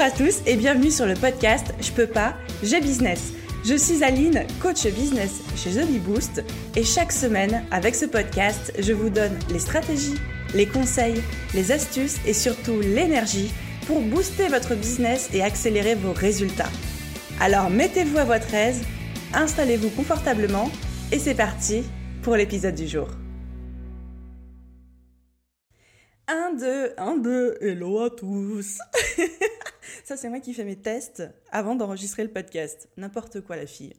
Bonjour à tous et bienvenue sur le podcast Je peux pas, j'ai business. Je suis Aline, coach business chez The Boost et chaque semaine, avec ce podcast, je vous donne les stratégies, les conseils, les astuces et surtout l'énergie pour booster votre business et accélérer vos résultats. Alors mettez-vous à votre aise, installez-vous confortablement et c'est parti pour l'épisode du jour. 1, 2, 1, 2, hello à tous Ça c'est moi qui fais mes tests avant d'enregistrer le podcast. N'importe quoi la fille.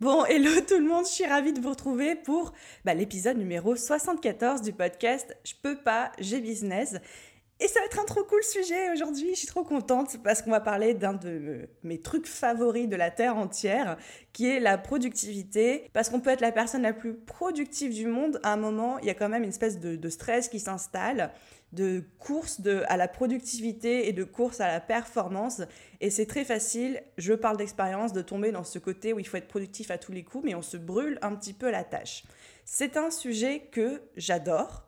Bon, hello tout le monde, je suis ravie de vous retrouver pour bah, l'épisode numéro 74 du podcast Je peux pas, j'ai business. Et ça va être un trop cool sujet aujourd'hui, je suis trop contente parce qu'on va parler d'un de mes trucs favoris de la Terre entière, qui est la productivité. Parce qu'on peut être la personne la plus productive du monde, à un moment, il y a quand même une espèce de, stress qui s'installe, de course de, à la productivité et de course à la performance. Et c'est très facile, je parle d'expérience, de tomber dans ce côté où il faut être productif à tous les coups, mais on se brûle un petit peu la tâche. C'est un sujet que j'adore,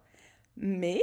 mais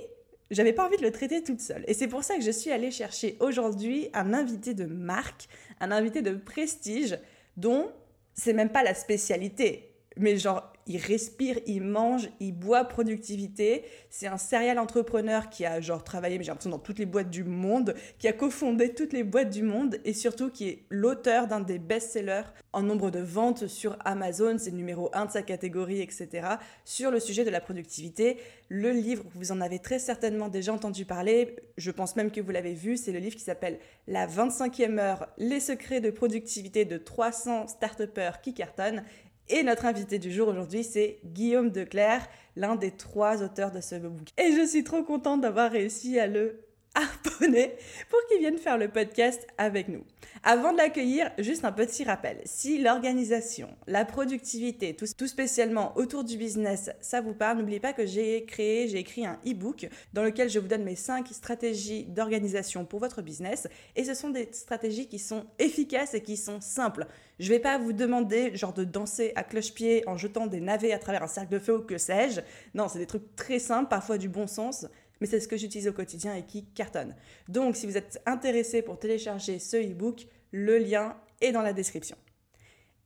j'avais pas envie de le traiter toute seule. Et c'est pour ça que je suis allée chercher aujourd'hui un invité de marque, un invité de prestige, dont c'est même pas la spécialité. Mais genre, il respire, il mange, il boit productivité. C'est un serial entrepreneur qui a genre travaillé, mais j'ai l'impression dans toutes les boîtes du monde, qui a cofondé toutes les boîtes du monde et surtout qui est l'auteur d'un des best-sellers en nombre de ventes sur Amazon, c'est le numéro 1 de sa catégorie, etc. sur le sujet de la productivité. Le livre, vous en avez très certainement déjà entendu parler, je pense même que vous l'avez vu, c'est le livre qui s'appelle La 25e heure, les secrets de productivité de 300 start qui cartonnent et notre invité du jour aujourd'hui, c'est Guillaume Declerc, l'un des trois auteurs de ce book. Et je suis trop contente d'avoir réussi à le harponner pour qu'il vienne faire le podcast avec nous. Avant de l'accueillir, juste un petit rappel. Si l'organisation, la productivité, tout, spécialement autour du business, ça vous parle, n'oubliez pas que j'ai créé, j'ai écrit un e-book dans lequel je vous donne mes 5 stratégies d'organisation pour votre business. Et ce sont des stratégies qui sont efficaces et qui sont simples. Je vais pas vous demander genre de danser à cloche-pied en jetant des navets à travers un cercle de feu ou que sais-je. Non, c'est des trucs très simples, parfois du bon sens mais c'est ce que j'utilise au quotidien et qui cartonne. Donc, si vous êtes intéressé pour télécharger ce e-book, le lien est dans la description.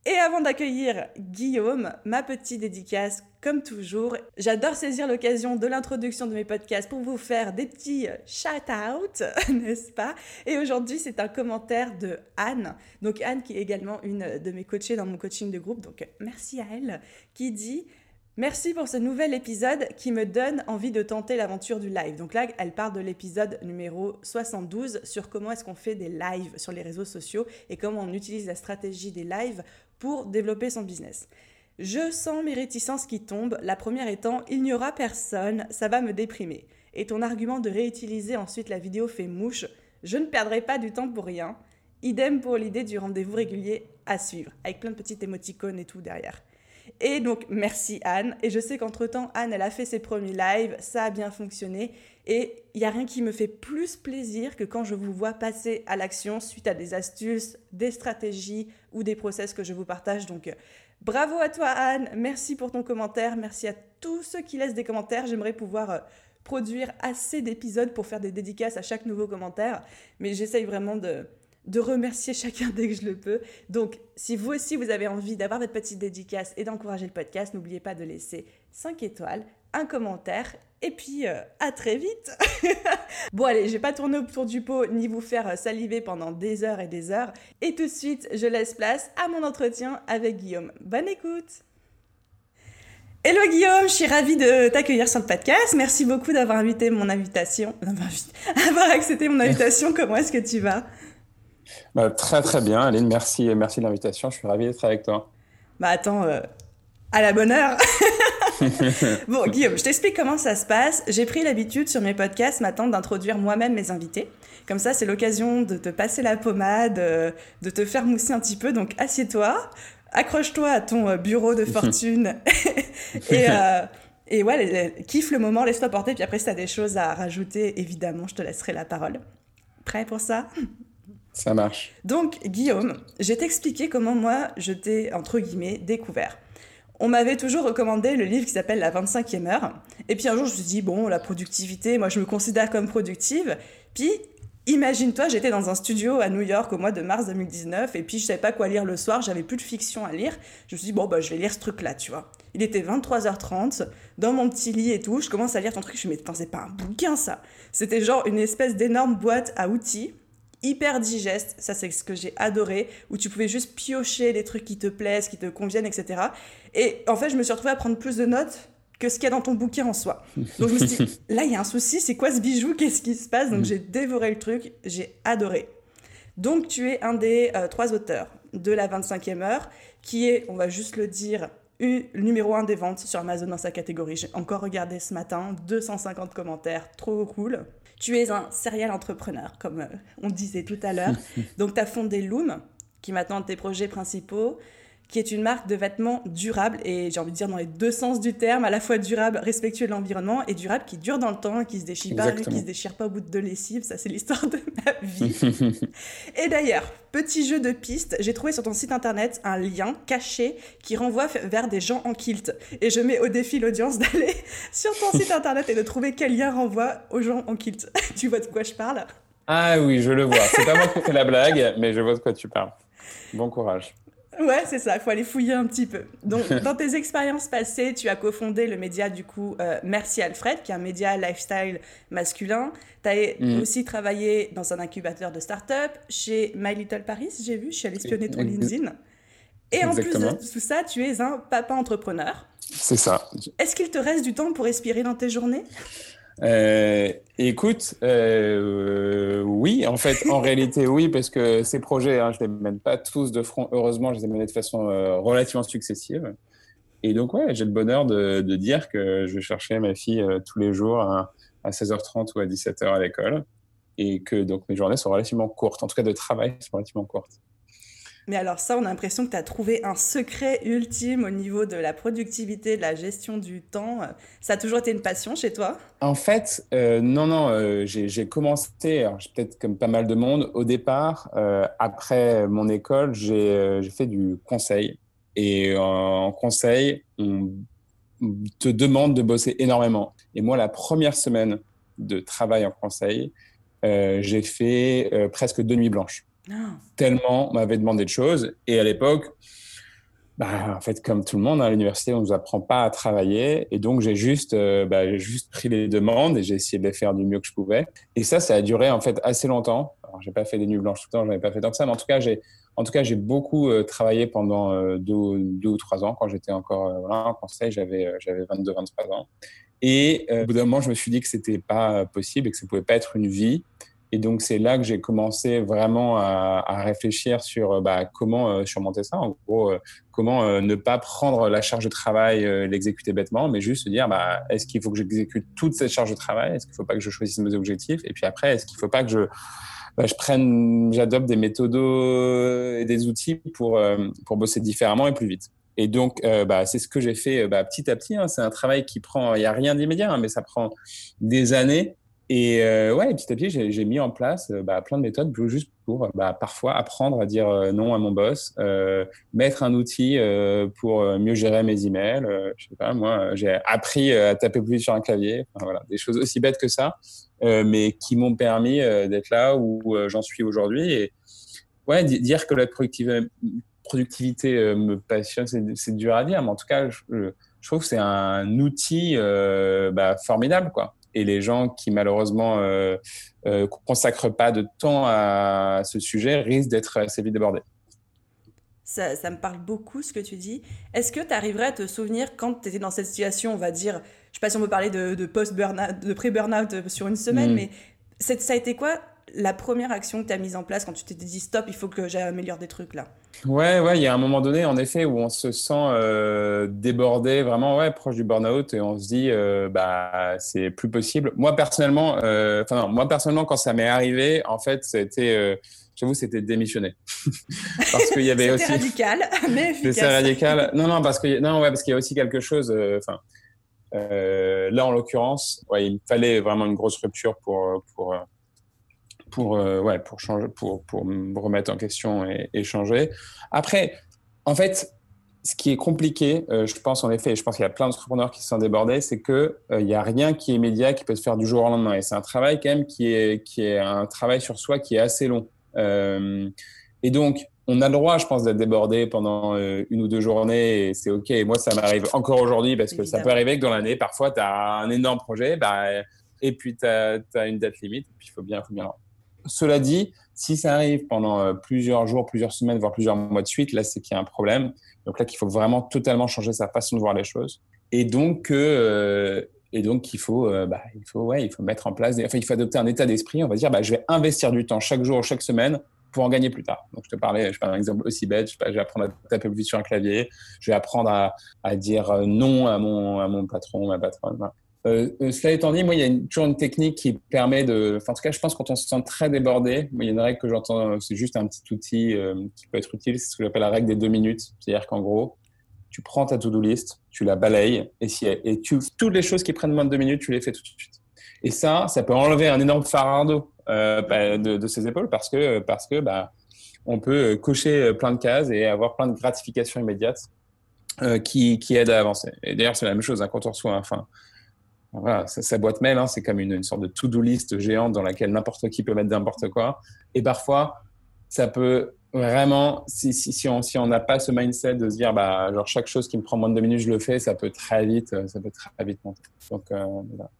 Et avant d'accueillir Guillaume, ma petite dédicace, comme toujours, j'adore saisir l'occasion de l'introduction de mes podcasts pour vous faire des petits shout-out, n'est-ce pas? Et aujourd'hui, c'est un commentaire de Anne. Donc Anne, qui est également une de mes coachées dans mon coaching de groupe, donc merci à elle, qui dit Merci pour ce nouvel épisode qui me donne envie de tenter l'aventure du live. Donc là, elle parle de l'épisode numéro 72 sur comment est-ce qu'on fait des lives sur les réseaux sociaux et comment on utilise la stratégie des lives pour développer son business. Je sens mes réticences qui tombent, la première étant il n'y aura personne, ça va me déprimer. Et ton argument de réutiliser ensuite la vidéo fait mouche, je ne perdrai pas du temps pour rien. Idem pour l'idée du rendez-vous régulier à suivre, avec plein de petites émoticônes et tout derrière. Et donc, merci Anne. Et je sais qu'entre-temps, Anne, elle a fait ses premiers lives, ça a bien fonctionné. Et il n'y a rien qui me fait plus plaisir que quand je vous vois passer à l'action suite à des astuces, des stratégies ou des process que je vous partage. Donc, euh, bravo à toi Anne, merci pour ton commentaire, merci à tous ceux qui laissent des commentaires. J'aimerais pouvoir euh, produire assez d'épisodes pour faire des dédicaces à chaque nouveau commentaire, mais j'essaye vraiment de de remercier chacun dès que je le peux. Donc, si vous aussi vous avez envie d'avoir votre petite dédicace et d'encourager le podcast, n'oubliez pas de laisser 5 étoiles, un commentaire et puis euh, à très vite. bon allez, je vais pas tourner autour du pot ni vous faire euh, saliver pendant des heures et des heures. Et tout de suite, je laisse place à mon entretien avec Guillaume. Bonne écoute. Hello Guillaume, je suis ravie de t'accueillir sur le podcast. Merci beaucoup d'avoir invité mon invitation, d'avoir accepté mon invitation. Comment est-ce que tu vas? Bah, très très bien, Aline, merci, merci de l'invitation, je suis ravi d'être avec toi. Bah attends, euh, à la bonne heure Bon Guillaume, je t'explique comment ça se passe. J'ai pris l'habitude sur mes podcasts maintenant d'introduire moi-même mes invités. Comme ça, c'est l'occasion de te passer la pommade, euh, de te faire mousser un petit peu. Donc assieds-toi, accroche-toi à ton euh, bureau de fortune et... Et ouais, kiffe le moment, laisse-toi porter, puis après, si tu as des choses à rajouter, évidemment, je te laisserai la parole. Prêt pour ça? Ça marche. Donc, Guillaume, je vais t'expliquer comment moi, je t'ai, entre guillemets, découvert. On m'avait toujours recommandé le livre qui s'appelle La 25e heure. Et puis un jour, je me suis dit, bon, la productivité, moi, je me considère comme productive. Puis, Imagine-toi, j'étais dans un studio à New York au mois de mars 2019 et puis je savais pas quoi lire le soir, j'avais plus de fiction à lire. Je me suis dit, bon, bah, je vais lire ce truc-là, tu vois. Il était 23h30, dans mon petit lit et tout, je commence à lire ton truc, je me dis, mais c'est pas un bouquin ça. C'était genre une espèce d'énorme boîte à outils, hyper digeste, ça c'est ce que j'ai adoré, où tu pouvais juste piocher les trucs qui te plaisent, qui te conviennent, etc. Et en fait, je me suis retrouvée à prendre plus de notes que ce qu'il y a dans ton bouquin en soi. Donc je me suis dit, là, il y a un souci, c'est quoi ce bijou? Qu'est-ce qui se passe? Donc mm. j'ai dévoré le truc, j'ai adoré. Donc tu es un des euh, trois auteurs de la 25e heure, qui est, on va juste le dire, le numéro un des ventes sur Amazon dans sa catégorie. J'ai encore regardé ce matin, 250 commentaires, trop cool. Tu es un serial entrepreneur, comme euh, on disait tout à l'heure. Donc tu as fondé Loom, qui est maintenant un de tes projets principaux qui est une marque de vêtements durable et j'ai envie de dire dans les deux sens du terme, à la fois durable, respectueux de l'environnement et durable qui dure dans le temps, qui se déchire pas, qui se déchire pas au bout de deux lessives. Ça, c'est l'histoire de ma vie. et d'ailleurs, petit jeu de piste, j'ai trouvé sur ton site internet un lien caché qui renvoie vers des gens en kilt. Et je mets au défi l'audience d'aller sur ton site internet et de trouver quel lien renvoie aux gens en kilt. tu vois de quoi je parle? Ah oui, je le vois. C'est pas moi qui fais la blague, mais je vois de quoi tu parles. Bon courage. Ouais, c'est ça, il faut aller fouiller un petit peu. Donc, dans tes expériences passées, tu as cofondé le média, du coup, euh, Merci Alfred, qui est un média lifestyle masculin. Tu as mm. aussi travaillé dans un incubateur de start-up chez My Little Paris, j'ai vu, je suis allée espionner ton LinkedIn. Et en plus de tout ça, tu es un papa entrepreneur. C'est ça. Est-ce qu'il te reste du temps pour respirer dans tes journées? Euh, écoute, euh, oui, en fait, en réalité, oui, parce que ces projets, hein, je ne les mène pas tous de front. Heureusement, je les ai menés de façon euh, relativement successive. Et donc, ouais, j'ai le bonheur de, de, dire que je vais chercher ma fille tous les jours à, à 16h30 ou à 17h à l'école. Et que donc mes journées sont relativement courtes, en tout cas de travail sont relativement courtes. Mais alors ça, on a l'impression que tu as trouvé un secret ultime au niveau de la productivité, de la gestion du temps. Ça a toujours été une passion chez toi? En fait, euh, non, non, euh, j'ai commencé, peut-être comme pas mal de monde, au départ, euh, après mon école, j'ai fait du conseil. Et en conseil, on te demande de bosser énormément. Et moi, la première semaine de travail en conseil, j'ai fait presque deux nuits blanches. Tellement on m'avait demandé de choses. Et à l'époque, bah, en fait, comme tout le monde, à l'université, on ne nous apprend pas à travailler. Et donc, j'ai juste, euh, bah, juste pris les demandes et j'ai essayé de les faire du mieux que je pouvais. Et ça, ça a duré en fait assez longtemps. Alors, j'ai pas fait des nuits blanches tout le temps, je n'avais pas fait tant que ça, mais en tout cas, j'ai, en tout cas, j'ai beaucoup euh, travaillé pendant euh, deux, deux, ou trois ans quand j'étais encore en conseil. J'avais, j'avais 22, 23 ans. Et au bout d'un moment, je me suis dit que c'était pas possible et que ça pouvait pas être une vie et donc, c'est là que j'ai commencé vraiment à, réfléchir sur bah, comment euh, surmonter ça. En gros, euh, comment euh, ne pas prendre la charge de travail, l'exécuter bêtement, mais juste se dire, bah, est-ce qu'il faut que j'exécute toute cette charge de travail? Est-ce qu'il ne faut pas que je choisisse mes objectifs? Et puis après, est-ce qu'il ne faut pas que je, bah, je prenne, j'adopte des méthodes et des outils pour, pour bosser différemment et plus vite? Et donc, bah, c'est ce que j'ai fait bah, petit à petit. Hein. C'est un travail qui prend, il n'y a rien d'immédiat, hein, mais ça prend des années. Et euh, ouais, petit à petit, j'ai mis en place euh, bah, plein de méthodes juste pour bah, parfois apprendre à dire euh, non à mon boss, euh, mettre un outil euh, pour mieux gérer mes emails. je sais pas, moi, j'ai appris à taper plus sur un clavier. Enfin, voilà, des choses aussi bêtes que ça, mais qui m'ont permis d'être là où j'en suis aujourd'hui. Et ouais, dire que la productivité, me passionne, c'est dur à dire, mais en tout cas, je, je trouve que c'est un outil bah, formidable, quoi et les gens qui malheureusement euh, euh, consacrent pas de temps à ce sujet risquent d'être assez vite débordés. Ça, ça, me parle beaucoup ce que tu dis. Est-ce que tu arriverais à te souvenir quand tu étais dans cette situation, on va dire, je ne sais pas si on peut parler de, de post-burnout, de pré-burnout sur une semaine, mm. mais ça a été quoi la première action que tu as mise en place quand tu t'es dit stop, il faut que j'améliore des trucs là Ouais, ouais, il y a un moment donné, en effet, où on se sent euh, débordé, vraiment, ouais, proche du burn-out, et on se dit, euh, bah, c'est plus possible. Moi, personnellement, euh, enfin, non, moi, personnellement, quand ça m'est arrivé, en fait, c'était, j'avoue, c'était démissionner. parce qu'il y avait aussi. radical, mais efficace. C'est radical. Non, non, parce que, non, ouais, parce qu'il y a aussi quelque chose, enfin, là, en l'occurrence, ouais, il me fallait vraiment une grosse rupture pour, pour, pour, euh, ouais, pour, changer, pour, pour me remettre en question et, changer. Après, en fait, ce qui est compliqué, euh, je pense en effet, et je pense qu'il y a plein d'entrepreneurs qui sont débordés, c'est que il n'y a rien qui est immédiat, qui peut se faire du jour au lendemain. Et c'est un travail quand même qui est, qui est un travail sur soi qui est assez long. et donc, on a le droit, je pense, d'être débordé pendant une ou deux journées et c'est OK. Et moi, ça m'arrive encore aujourd'hui parce que ça peut arriver que dans l'année, parfois, tu as un énorme projet bah, et puis tu as, une date limite et puis il faut bien, faut bien. Cela dit, si ça arrive pendant plusieurs jours, plusieurs semaines, voire plusieurs mois de suite, là, c'est qu'il y a un problème. Donc là, qu'il faut vraiment totalement changer sa façon de voir les choses. Et donc, euh, il faut, euh, bah, il faut, ouais, il faut mettre en place, enfin, il faut adopter un état d'esprit. On va dire, bah, je vais investir du temps chaque jour, chaque semaine pour en gagner plus tard. Donc, je te parlais, je parle d'un exemple aussi bête. Je, vais apprendre à taper plus vite sur un clavier. Je vais apprendre à, à dire euh, non à mon, à mon patron, ma patronne. Euh, euh, cela étant dit, moi, il y a toujours une technique qui permet de. En tout cas, je pense quand on se sent très débordé, il y a une règle que j'entends, c'est juste un petit outil euh, qui peut être utile, c'est ce que j'appelle la règle des deux minutes. C'est-à-dire qu'en gros, tu prends ta to-do list, tu la balayes, et, si, et tu, toutes les choses qui prennent moins de deux minutes, tu les fais tout de suite. Et ça, ça peut enlever un énorme fardeau bah, de, ses épaules parce que, parce que bah, on peut cocher plein de cases et avoir plein de gratifications immédiates qui, qui aident à avancer. Et d'ailleurs, c'est la même chose hein, quand on reçoit, enfin, voilà, sa, boîte mail, hein, c'est comme une, sorte de to-do list géante dans laquelle n'importe qui peut mettre n'importe quoi. Et parfois, ça peut vraiment, si, on n'a pas ce mindset de se dire, bah, genre, chaque chose qui me prend moins de deux minutes, je le fais, ça peut très vite, ça peut très vite monter. Donc, euh, voilà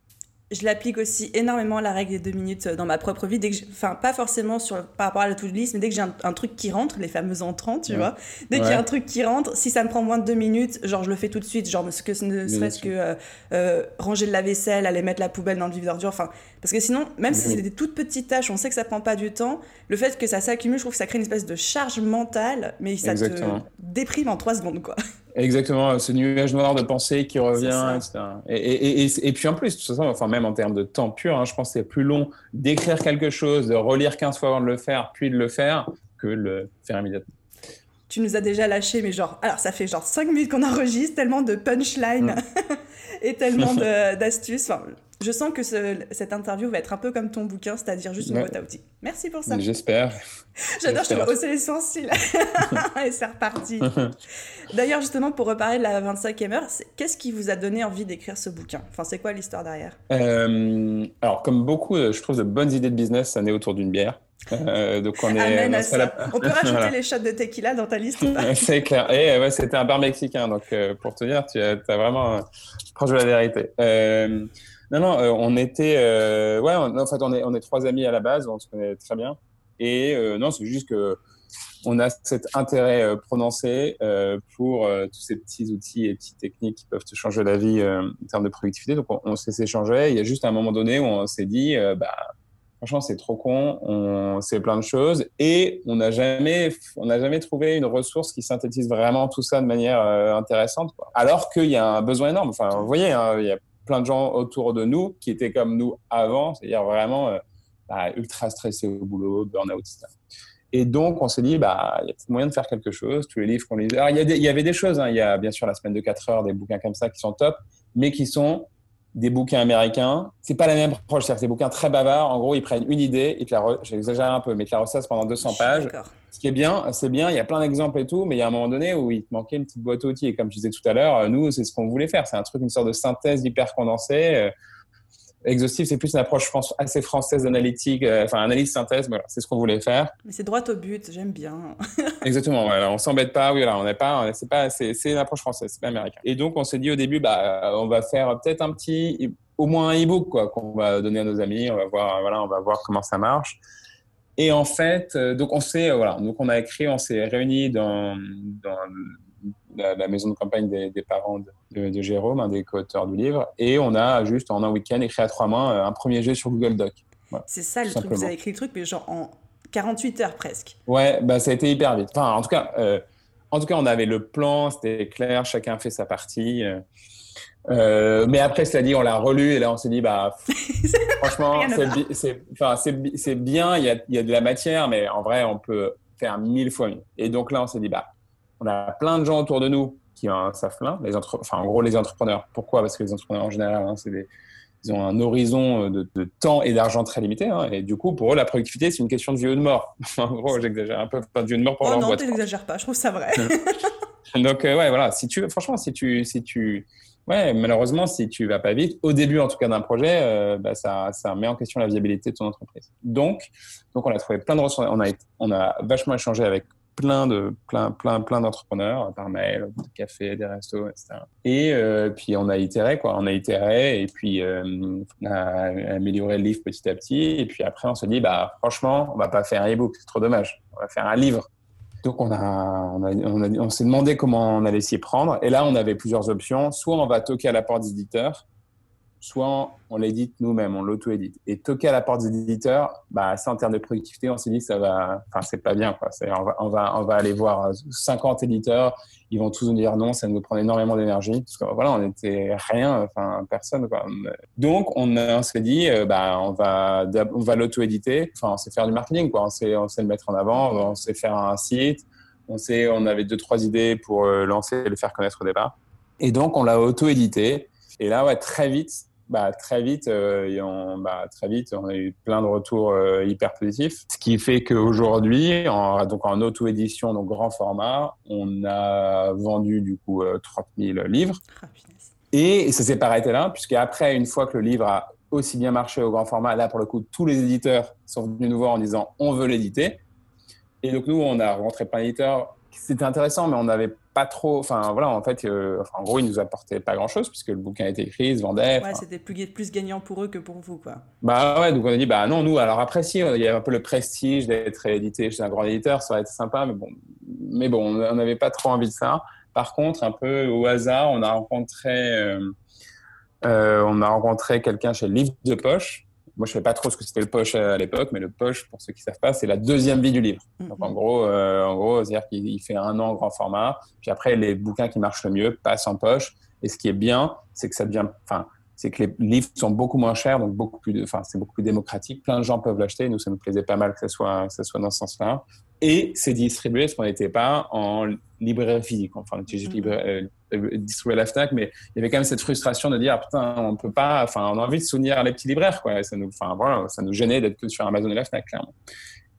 je l'applique aussi énormément la règle des deux minutes dans ma propre vie. Dès que enfin, pas forcément sur, par rapport à la to-do list, mais dès que j'ai un, truc qui rentre, les fameux entrants, tu vois. Dès qu'il y a un truc qui rentre, si ça me prend moins de deux minutes, genre je le fais tout de suite. Genre, ce que ne serait-ce que euh, euh, ranger le lave-vaisselle, aller mettre la poubelle dans le vide d'ordure. Enfin, parce que sinon, même si c'est des toutes petites tâches, on sait que ça prend pas du temps. Le fait que ça s'accumule, je trouve que ça crée une espèce de charge mentale, mais ça te déprime en trois secondes, quoi. Exactement, ce nuage noir de pensée qui revient, etc. Et, et, et, et, puis en plus, de toute façon, enfin, même en termes de temps pur, hein, je pense que c'est plus long d'écrire quelque chose, de relire 15 fois avant de le faire, puis de le faire, que de le faire immédiatement. Tu nous as déjà lâché, mais genre, alors ça fait genre 5 minutes qu'on enregistre, tellement de punchline mm. et tellement d'astuces. Enfin, je sens que cette interview va être un peu comme ton bouquin, c'est-à-dire juste une boîte à outils. Merci pour ça. J'espère. J'adore, je te hausser les sourcils. et c'est reparti. D'ailleurs, justement, pour reparler de la 25e heure, qu'est-ce qui vous a donné envie d'écrire ce bouquin? Enfin, c'est quoi l'histoire derrière? Euh, Alors, comme beaucoup, euh, je trouve, de bonnes idées de business, ça naît autour d'une bière. Euh, donc on est. On peut rajouter les shots de tequila dans ta liste C'est clair. Et ouais, c'était un bar mexicain, donc pour te dire, tu as, as vraiment proche de la vérité. Non, non, euh, on était, euh, ouais, en fait, on est, on est trois amis à la base, on se connaît très bien. Et euh, non, c'est juste que on a cet intérêt prononcé pour tous ces petits outils et petites techniques qui peuvent te changer la vie en termes de productivité. Donc, on, s'est échangé. Il y a juste un moment donné où on s'est dit, bah, franchement, c'est trop con, on sait plein de choses et on n'a jamais, on jamais trouvé une ressource qui synthétise vraiment tout ça de manière intéressante. Alors qu'il y a un besoin énorme. Enfin, vous voyez, hein, y a plein de gens autour de nous qui étaient comme nous avant, c'est-à-dire vraiment euh, bah, ultra stressés au boulot, burn-out, etc. Et donc, on s'est dit, bah, il y a moyen de faire quelque chose. Tous les livres qu'on lisait. Alors, il y, avait des choses. Hein. Il y a bien sûr la semaine de 4 heures, des bouquins comme ça qui sont top, mais qui sont des bouquins américains. C'est pas la même approche. C'est des bouquins très bavards. En gros, ils prennent une idée, ils te la, j'exagère un peu, mais ils te la ressassent pendant 200 pages. Ce qui est bien, c'est bien. Il y a plein d'exemples et tout, mais il y a un moment donné où il te manquait une petite boîte à outils. Et comme je disais tout à l'heure, nous, c'est ce qu'on voulait faire. C'est un truc, une sorte de synthèse hyper condensée. Exhaustif, c'est plus une approche assez française d'analytique, euh, enfin analyse synthèse, voilà, c'est ce qu'on voulait faire. Mais c'est droit au but, j'aime bien. Exactement, voilà, on s'embête pas, oui, voilà, on n'est pas, c'est pas, c'est, une approche française, c'est pas américain. Et donc on s'est dit au début, bah, on va faire peut-être un petit, au moins un e-book quoi, qu'on va donner à nos amis, on va voir, voilà, on va voir comment ça marche. Et en fait, euh, donc on s'est, euh, voilà, donc on a écrit, on s'est réunis dans, dans la, maison de campagne des, parents de, Jérôme, un des co-auteurs du livre, et on a juste en un week-end écrit à trois mains euh, un premier jeu sur Google Doc. c'est ça le truc, vous avez écrit le truc, mais genre en 48 heures presque. Ouais, bah ça a été hyper vite. Enfin, en tout cas, euh, en tout cas, on avait le plan, c'était clair, chacun fait sa partie. Euh, mais après, cela dit, on l'a relu et là, on s'est dit, bah, franchement, c'est bien, il y, a, il y a de la matière, mais en vrai, on peut faire mille fois mieux. Et donc là, on s'est dit, bah, on a plein de gens autour de nous qui ont un les enfin en gros les entrepreneurs. Pourquoi? Parce que les entrepreneurs en général, hein, c'est ils ont un horizon de, temps et d'argent très limité. Hein, et du coup, pour eux, la productivité, c'est une question de vie ou de mort. en gros, j'exagère un peu, pas de vie ou de mort pour oh leur non, boîte. Non, tu n'exagères pas, je trouve ça vrai. Donc, ouais, voilà. Si tu, franchement, si tu, si tu, ouais, malheureusement, si tu vas pas vite, au début, en tout cas, d'un projet, bah, ça, ça met en question la viabilité de ton entreprise. Donc, donc, on a trouvé plein de ressources. On a, on a vachement échangé avec plein de plein plein plein d'entrepreneurs par mail, des cafés, des restos, etc. Et euh, puis on a itéré quoi, on a itéré et puis euh, on a amélioré le livre petit à petit et puis après on se dit bah franchement on va pas faire un ebook, c'est trop dommage, on va faire un livre. Donc on a on, a, on, on s'est demandé comment on allait s'y prendre et là on avait plusieurs options, soit on va toquer à la porte des éditeurs soit on l'édite nous-mêmes, on l'auto-édite. Et toquer à la porte des éditeurs, bah, ça, en termes de productivité, on s'est dit que ça va, enfin, c'est pas bien, quoi. On va, on, va, aller voir 50 éditeurs, ils vont tous nous dire non, ça nous prend énormément d'énergie, parce que voilà, on était rien, enfin, personne, quoi. Donc, on, on s'est dit, euh, bah, on va, on va l'auto-éditer, enfin, on sait faire du marketing, quoi. On sait, on sait le mettre en avant, on sait faire un site, on sait, on avait deux, trois idées pour euh, lancer et le faire connaître au départ. Et donc, on l'a auto-édité. Et là, ouais, très vite, bah, très vite, euh, on, bah, très vite, on a eu plein de retours euh, hyper positifs. Ce qui fait qu'aujourd'hui, en, donc en auto-édition, donc grand format, on a vendu du coup 30 euh, 000 livres. Ah, et, ça s'est pas arrêté là, puisque après, une fois que le livre a aussi bien marché au grand format, là pour le coup, tous les éditeurs sont venus nous voir en disant on veut l'éditer. Et donc nous, on a rencontré plein d'éditeurs. C'était intéressant, mais on n'avait pas trop. Enfin, voilà, en fait, euh, en gros, ils nous apportaient pas grand chose puisque le bouquin était écrit, il se vendait. Ouais, c'était plus, plus gagnant pour eux que pour vous, quoi. Bah ouais, donc on a dit, bah non, nous, alors après, si, il y a un peu le prestige d'être édité chez un grand éditeur, ça aurait été sympa, mais bon, mais bon on n'avait pas trop envie de ça. Par contre, un peu au hasard, on a rencontré, euh, euh, on a rencontré quelqu'un chez Livre de Poche moi, je ne savais pas trop ce que c'était le poche à l'époque, mais le poche, pour ceux qui ne savent pas, c'est la deuxième vie du livre. Donc, en gros, euh, en gros c'est-à-dire qu'il fait un an grand format, puis après, les bouquins qui marchent le mieux passent en poche. Et ce qui est bien, c'est que ça devient, enfin, c'est que les livres sont beaucoup moins chers, donc beaucoup plus, enfin, c'est beaucoup plus démocratique. Plein de gens peuvent l'acheter. Nous, ça nous plaisait pas mal que ça soit, que ça soit dans ce sens-là. Et c'est distribué, ce qu'on n'était pas, en librairie physique. Enfin, on utilise mm-hmm. euh, euh, distribuer la Fnac, mais il y avait quand même cette frustration de dire, putain, on peut pas, enfin, on a envie de soutenir les petits libraires, quoi. ça nous, enfin, voilà, ça nous gênait d'être que sur Amazon et la Fnac, clairement.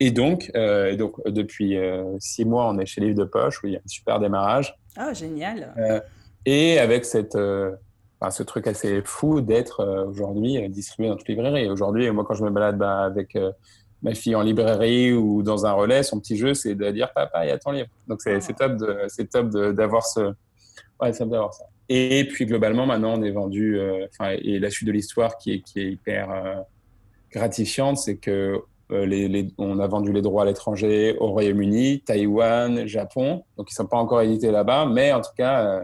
Et donc, euh, donc depuis six mois, on est chez Livre de Poche, où il y a un super démarrage. Ah, génial. et avec cette, ce truc assez fou d'être aujourd'hui distribué dans toutes les librairies. Aujourd'hui, moi, quand je me balade bah, avec ma fille en librairie ou dans un relais, son petit jeu, c'est de dire papa, il y a ton livre. Donc c'est top c'est top d'avoir ça. Et puis globalement, maintenant, on est vendu, euh, enfin, et la suite de l'histoire qui est, hyper euh, gratifiante, c'est que euh, on a vendu les droits à l'étranger au Royaume-Uni, Taïwan, Japon. Donc ils sont pas encore édités là-bas, mais en tout cas,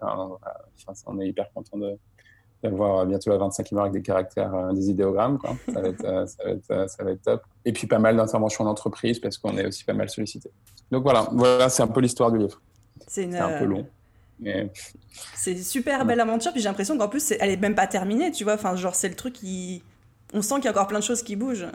on est hyper content de d'avoir bientôt la 25e marque des caractères, euh, des idéogrammes. Quoi. Ça, va être, euh, ça, va être, euh, ça va être top. Et puis pas mal d'interventions d'entreprise parce qu'on est aussi pas mal sollicité. Donc voilà, voilà c'est un peu l'histoire du livre. C'est une... un peu long. Mais... C'est super belle aventure, puis j'ai l'impression qu'en plus, elle est même pas terminée, tu vois. Enfin, genre, c'est le truc qui. On sent qu'il y a encore plein de choses qui bougent.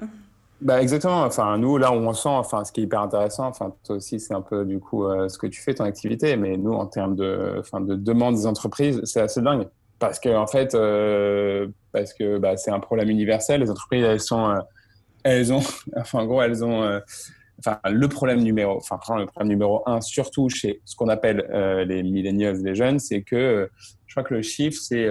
Bah exactement. Enfin, nous, là où on sent, enfin, ce qui est hyper intéressant, enfin, toi aussi, c'est un peu du coup ce que tu fais, ton activité, mais nous, en termes de, enfin, de demande des entreprises, c'est assez dingue parce que en fait, euh, parce que bah, c'est un problème universel. Les entreprises, elles sont, euh, elles ont, enfin en gros, elles ont, euh, enfin le problème numéro, enfin le problème numéro un, surtout chez ce qu'on appelle les millennials, les jeunes, c'est que je crois que le chiffre, c'est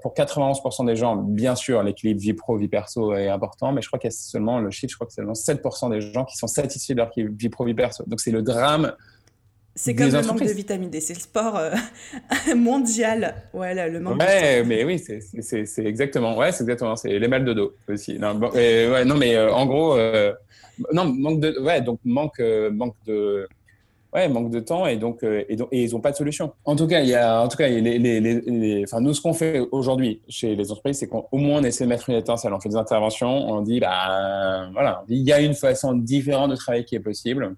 pour 91% des gens, bien sûr, l'équilibre vie pro, vie perso est important, mais je crois qu'il y a seulement le chiffre, je crois que seulement 7% des gens qui sont satisfaits de leur vie pro, vie perso. Donc c'est le drame c'est comme le manque de vitamine D, c'est le sport euh, mondial. Ouais, le manque ouais, mais oui, c'est exactement. Ouais, c'est exactement. C'est les mal de dos aussi. Non, ouais, non mais euh, en gros, euh, non, manque de, ouais, donc manque, manque de, ouais, manque de temps et donc, et, donc, et ils n'ont pas de solution. En tout cas, il y a, en tout cas, les, les, les, enfin, nous, ce qu'on fait aujourd'hui chez les entreprises, c'est qu'au moins on essaie de mettre une étincelle. On fait des interventions, on dit, bah, voilà, il y a une façon différente de travailler qui est possible.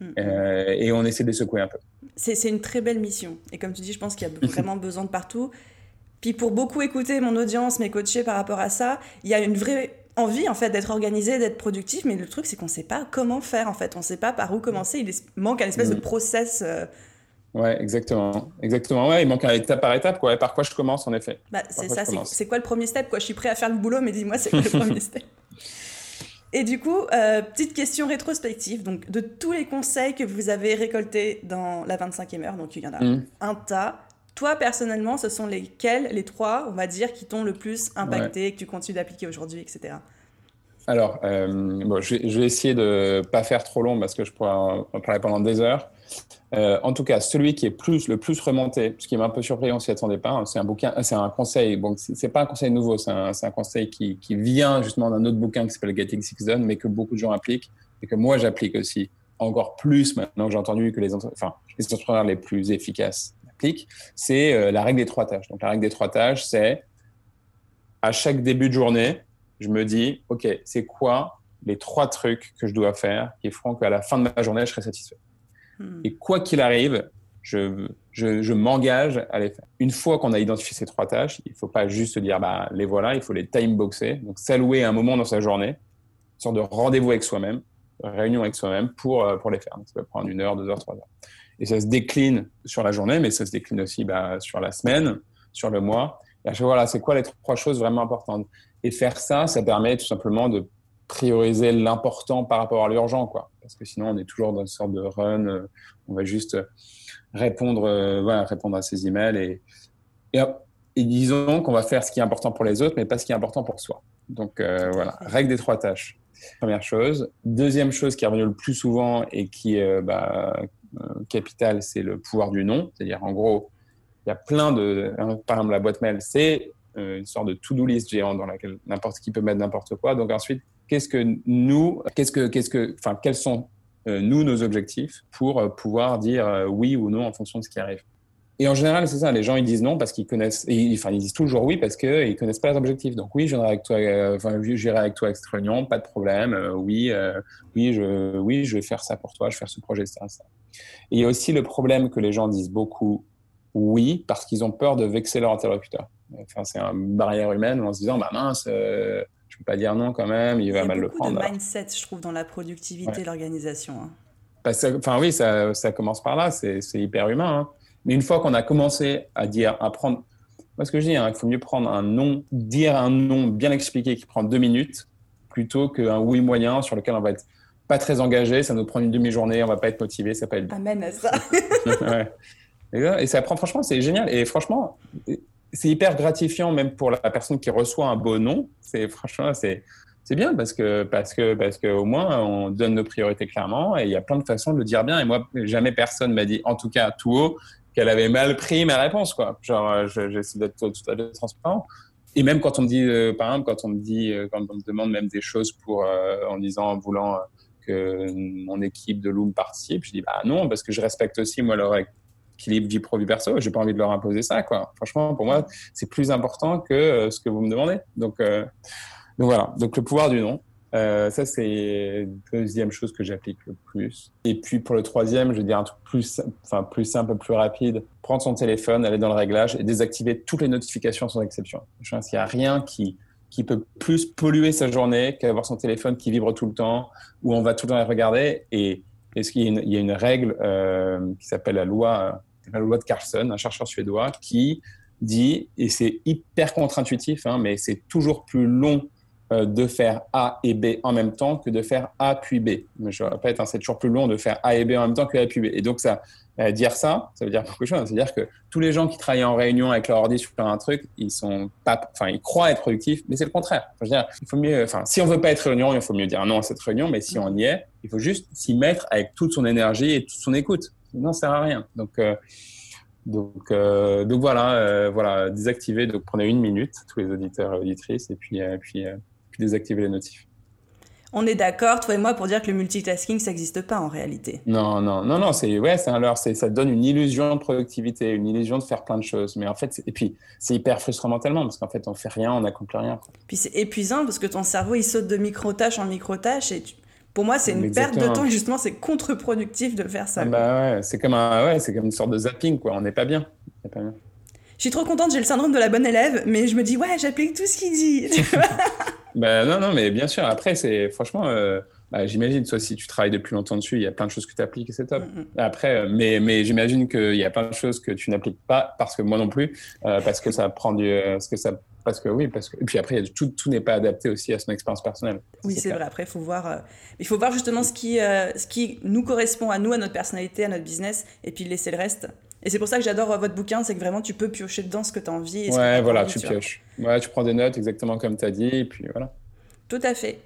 Mm. Euh, et on essaie de les secouer un peu. C'est une très belle mission. Et comme tu dis, je pense qu'il y a vraiment besoin de partout. Puis pour beaucoup écouter mon audience, mes coachés par rapport à ça, il y a une vraie envie en fait d'être organisé, d'être productif, mais le truc c'est qu'on ne sait pas comment faire en fait, on ne sait pas par où commencer, il manque un espèce de mm. process. Euh. Ouais, exactement, exactement. Ouais, il manque un étape par étape quoi. par quoi je commence en effet? Bah, c'est ça. C'est quoi le premier step quoi? Je suis prêt à faire le boulot, mais dis-moi c'est quoi le premier step? Et du coup, euh, petite question rétrospective. Donc, de tous les conseils que vous avez récoltés dans la 25e heure, donc il y en a Mm. un tas. Toi, personnellement, ce sont lesquels, les trois, on va dire, qui t'ont le plus impacté, que tu continues d'appliquer aujourd'hui, etc. Alors, euh, je, vais, essayer de pas faire trop long parce que je pourrais en, parler pendant des heures. Euh, en tout cas, celui qui est le plus remonté, ce qui m'a un peu surpris, on s'y attendait pas, hein, c'est un un conseil. Bon, c'est pas un conseil nouveau, c'est un, conseil qui, vient justement d'un autre bouquin qui s'appelle Getting Six Done, mais que beaucoup de gens appliquent et que moi j'applique aussi encore plus maintenant que j'ai entendu que les entrepreneurs les plus efficaces appliquent. C'est euh, la règle des trois tâches. Donc la règle des trois tâches, c'est à chaque début de journée, je me dis, OK, c'est quoi les trois trucs que je dois faire qui feront qu'à la fin de ma journée, je serai satisfait. Hmm. Et quoi qu'il arrive, je, je, je m'engage à les faire. Une fois qu'on a identifié ces trois tâches, il ne faut pas juste se dire, bah, les voilà, il faut les time boxer. Donc, s'allouer un moment dans sa journée, une sorte de rendez-vous avec soi-même, réunion avec soi-même pour, euh, pour les faire. Donc, ça peut prendre une heure, deux heures, trois heures. Et ça se décline sur la journée, mais ça se décline aussi bah, sur la semaine, sur le mois. Et à chaque fois, voilà, c'est quoi les trois choses vraiment importantes? Et faire ça, ça permet tout simplement de prioriser l'important par rapport à l'urgent, quoi. Parce que sinon, on est toujours dans une sorte de run. euh, on va juste répondre, euh, voilà, répondre à ces emails et, et, disons qu'on va faire ce qui est important pour les autres, mais pas ce qui est important pour soi. Donc euh, voilà, règle des trois tâches. Première chose. Deuxième chose qui est revenue le plus souvent et qui est euh, bah, euh, capitale, c'est le pouvoir du non. C'est-à-dire, en gros, il y a plein de. hein, Par exemple, la boîte mail, c'est euh, une sorte de to-do list géante dans laquelle n'importe qui peut mettre n'importe quoi. Donc ensuite, qu'est-ce que nous, qu'est-ce que, qu'est-ce que, enfin, quels sont euh, nous nos objectifs pour euh, pouvoir dire euh, oui ou non en fonction de ce qui arrive? Et en général, c'est ça. Les gens ils disent non parce qu'ils connaissent, enfin ils disent toujours oui parce qu'ils ils connaissent pas leurs objectifs. Donc oui, je viendrai avec toi, euh, enfin j'irai avec toi à cette réunion, pas de problème. Euh, oui, euh, oui, je, oui, je vais faire ça pour toi, je vais faire ce projet, ça, ça. Il y a aussi le problème que les gens disent beaucoup oui parce qu'ils ont peur de vexer leur interlocuteur. Enfin, c'est une barrière humaine en se disant bah mince, euh, je peux pas dire non quand même, il Il y va a mal le beaucoup prendre. de mindset, je trouve, dans la productivité Ouais. l'organisation. hein. Enfin oui, ça, ça commence par là, c'est hyper humain. hein. Mais une fois qu'on a commencé à dire, à prendre, moi ce que je dis, hein, il faut mieux prendre un non, dire un non bien expliqué qui prend deux minutes, plutôt qu'un oui moyen sur lequel on va être pas très engagé, ça nous prend une demi-journée, on va pas être motivé, ça va pas être bien. Amen à ça. Ouais. Et ça prend, franchement, c'est génial. Et franchement, c'est hyper gratifiant même pour la personne qui reçoit un beau nom. C'est franchement, c'est c'est bien parce que parce que parce que au moins on donne nos priorités clairement et il y a plein de façons de le dire bien. Et moi, jamais personne m'a dit, en tout cas tout haut, qu'elle avait mal pris ma réponse. Quoi. Genre, euh, je- j'essaie d'être tout à fait transparent. Et même quand on me dit, euh, par exemple, quand on me dit, euh, quand on me demande même des choses pour, en disant, voulant que mon équipe de Loom participe, je dis, bah non, parce que je respecte aussi, moi, leur équilibre vie pro, vie perso. J'ai pas envie de leur imposer ça, quoi. Franchement, pour moi, c'est plus important que euh, ce que vous me demandez. Donc, euh, donc voilà. Donc, le pouvoir du non. Euh, ça, c'est deuxième chose que j'applique le plus. Et puis, pour le troisième, je vais dire un truc plus, enfin, plus simple, plus rapide. Prendre son téléphone, aller dans le réglage et désactiver toutes les notifications sans exception. Je pense qu'il n'y a rien qui, qui peut plus polluer sa journée qu'avoir son téléphone qui vibre tout le temps, où on va tout le temps les regarder. Et est-ce qu'il y il y a une règle euh, qui s'appelle la loi, la loi de Carlson, un chercheur suédois, qui dit, et c'est hyper contre-intuitif, hein, mais c'est toujours plus long de faire A et B en même temps que de faire A puis B. Je répète, hein, c'est toujours plus long de faire A et B en même temps que A puis B. Et donc, ça, euh, dire ça, ça veut dire beaucoup de choses. C'est-à-dire que tous les gens qui travaillent en réunion avec leur ordi sur un truc, ils sont pas, ils croient être productifs, mais c'est le contraire. Je veux dire, il faut mieux, si on veut pas être réunion, il faut mieux dire non à cette réunion, mais si on y est, il faut juste s'y mettre avec toute son énergie et toute son écoute. Sinon, ça sert à rien. Donc, euh, donc, euh, donc voilà, euh, voilà, désactiver. Donc, prenez une minute, tous les auditeurs et auditrices, et puis, euh, puis, euh, puis désactiver les notifs. On est d'accord, toi et moi, pour dire que le multitasking, ça n'existe pas en réalité. Non, non, non, non, c'est ouais, c'est un leurre. Ça donne une illusion de productivité, une illusion de faire plein de choses. Mais en fait, et puis c'est hyper frustrant mentalement parce qu'en fait, on fait rien, on n'accomplit rien. quoi. Puis c'est épuisant parce que ton cerveau, il saute de micro-tâche en micro-tâche et tu- pour moi, c'est une perte de temps et justement, c'est contre-productif de faire ça. Ah bah ouais, c'est comme un, ouais, comme une sorte de zapping quoi. On n'est pas bien. On n'est pas bien. Je suis trop contente, j'ai le syndrome de la bonne élève, mais je me dis, ouais, j'applique tout ce qu'il dit. Bah non, non, mais bien sûr. Après, c'est franchement, euh, bah, j'imagine, soit si tu travailles depuis longtemps dessus, il y a plein de choses que tu appliques et c'est top. Mm, mm. Après, euh, mais, mais j'imagine qu'il y a plein de choses que tu n'appliques pas parce que moi non plus, euh, parce que ça prend du, parce que ça, parce que oui, parce que et puis après, tout, tout n'est pas adapté aussi à son expérience personnelle. Oui, c'est vrai. Après, il faut voir, il faut voir justement ce qui, ce qui nous correspond à nous, à notre personnalité, à notre business, et puis laisser le reste. Et c'est pour ça que j'adore votre bouquin, c'est que vraiment tu peux piocher dedans ce que tu as envie. Et ouais, voilà, tu pioches. Ouais, tu prends des notes exactement comme tu as dit, et puis voilà. Tout à fait.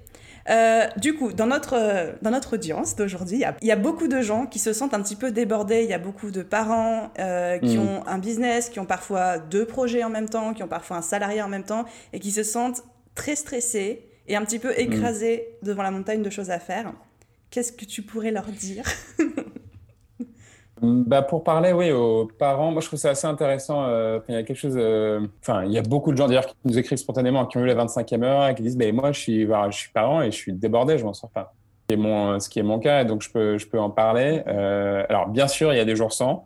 Euh, du coup, dans notre, euh, dans notre audience d'aujourd'hui, il y, a beaucoup de gens qui se sentent un petit peu débordés. Il y a beaucoup de parents euh, qui mm. ont un business, qui ont parfois deux projets en même temps, qui ont parfois un salarié en même temps, et qui se sentent très stressés et un petit peu mm. écrasés devant la montagne de choses à faire. Qu'est-ce que tu pourrais leur dire? bah pour parler, oui, aux parents, moi je trouve ça assez intéressant. Euh, il y a quelque chose, euh, enfin, il y a beaucoup de gens d'ailleurs qui nous écrivent spontanément, qui ont eu la 25e heure et qui disent, ben moi je suis, je suis parent et je suis débordé, je m'en sors pas. Est mon, ce qui est mon cas, donc je peux, je peux en parler. Euh, alors bien sûr, il y a des jours sans,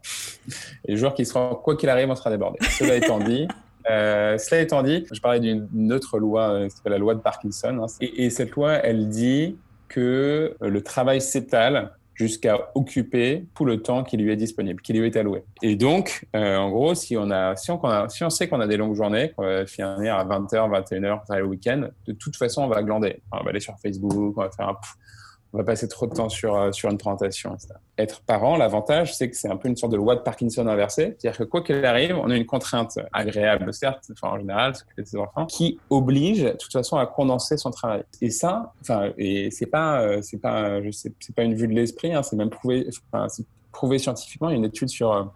et des jours qui seront, quoi qu'il arrive, on sera débordé. Cela étant dit. Euh, cela étant dit, je parlais d'une autre loi, c'est la loi de Parkinson, hein, et, et cette loi, elle dit que le travail s'étale jusqu'à occuper tout le temps qui lui est disponible, qui lui est alloué. Et donc, euh, en gros, si on, a, si, on, si on sait qu'on a des longues journées, qu'on va finir à 20h, 21h, le week-end, de toute façon, on va glander. On va aller sur Facebook, on va faire un on va passer trop de temps sur, euh, sur une présentation. Être parent, l'avantage, c'est que c'est un peu une sorte de loi de Parkinson inversée. C'est-à-dire que quoi qu'il arrive, on a une contrainte agréable, certes, enfin, en général, s'occuper de ses enfants, qui oblige, de toute façon, à condenser son travail. Et ça, enfin, et c'est pas, euh, c'est pas, je sais, c'est pas une vue de l'esprit, hein, c'est même prouvé, prouvé scientifiquement. Il y a une étude sur,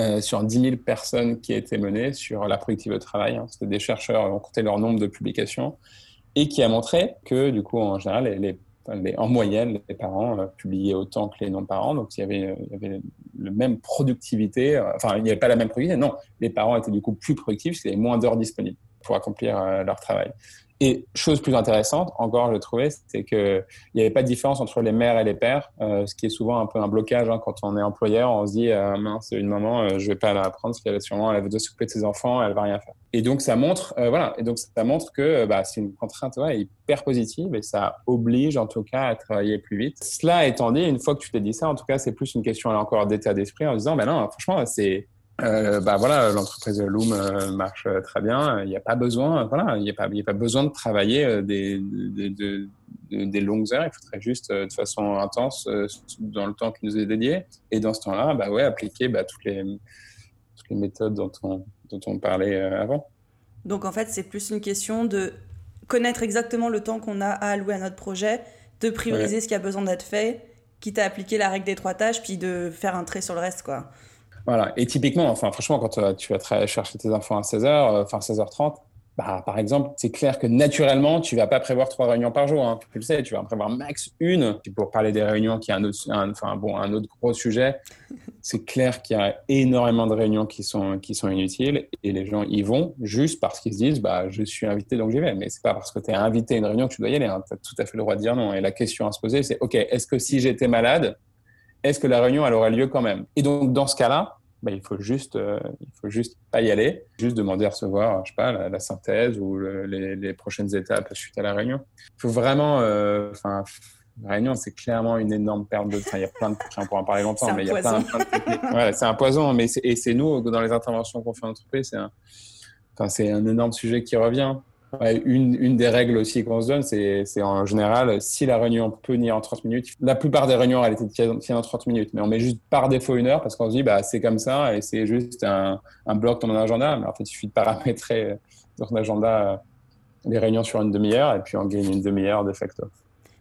euh, sur 10 000 personnes qui a été menée sur la productivité au travail. Hein. C'était des chercheurs ont compté leur nombre de publications et qui a montré que, du coup, en général, les en moyenne, les parents euh, publiaient autant que les non-parents. Donc, il y, avait, euh, même productivité. Euh, enfin, il n'y avait pas la même productivité. Non, les parents étaient du coup plus productifs parce qu'il y avait moins d'heures disponibles pour accomplir leur travail. Et chose plus intéressante, encore, je trouvais, c'est qu'il n'y avait pas de différence entre les mères et les pères, euh, ce qui est souvent un peu un blocage hein, quand on est employeur. On se dit, euh, mince, une maman, euh, je vais pas la prendre parce qu'elle sûrement, elle veut s'occuper de ses enfants, elle va rien faire. Et donc, ça montre, euh, voilà, et donc ça montre que bah, c'est une contrainte ouais, hyper positive et ça oblige en tout cas à travailler plus vite. Cela étant dit, une fois que tu t'es dit ça, en tout cas, c'est plus une question encore d'état d'esprit en disant, ben non, franchement, c'est euh, bah voilà, l'entreprise Loom euh, marche euh, très bien. Il n'y a pas besoin, voilà, il n'y a pas, il a pas besoin de travailler des, des, des, des, longues heures. Il faudrait juste de façon intense dans le temps qui nous est dédié. Et dans ce temps-là, bah ouais, appliquer bah, toutes les toutes les méthodes dont on dont on parlait avant. Donc en fait, c'est plus une question de connaître exactement le temps qu'on a à allouer à notre projet, de prioriser ce qui a besoin d'être fait, quitte à appliquer la règle des trois tâches, puis de faire un trait sur le reste, quoi. Voilà. Et typiquement, enfin, franchement, quand euh, tu vas chercher tes enfants à 16h, euh, enfin 16h30, bah, par exemple, c'est clair que naturellement, tu vas pas prévoir trois réunions par jour. Hein. Tu le sais, tu vas en prévoir max une. Pour parler des réunions, qui est un autre, enfin bon, un autre gros sujet, c'est clair qu'il y a énormément de réunions qui sont qui sont inutiles et les gens y vont juste parce qu'ils se disent, bah, je suis invité donc j'y vais. Mais c'est pas parce que tu es invité à une réunion que tu dois y aller. Hein. Tu as tout à fait le droit de dire non. Et la question à se poser, c'est, ok, est-ce que si j'étais malade, est-ce que la réunion elle aurait lieu quand même? Et donc dans ce cas-là, bah, il faut juste, euh, il faut juste pas y aller, juste demander à recevoir, je sais pas, la, synthèse ou les, prochaines étapes suite à la réunion. Il faut vraiment, euh, enfin, la réunion, c'est clairement une énorme perte de temps. Il y a plein de, on pourrait en parler longtemps, mais il y a plein, de c'est un poison, mais et c'est nous dans les interventions qu'on fait en entreprise, c'est un, enfin, c'est un énorme sujet qui revient une, une, des règles aussi qu'on se donne, c'est en général, si la réunion peut tenir en 30 minutes, la plupart des réunions, elles étaient en 30 minutes, mais on met juste par défaut une heure parce qu'on se dit, bah, c'est comme ça et c'est juste un, un, bloc dans mon agenda. Mais en fait, il suffit de paramétrer dans ton agenda les réunions sur une demi-heure et puis on gagne une demi-heure de facto.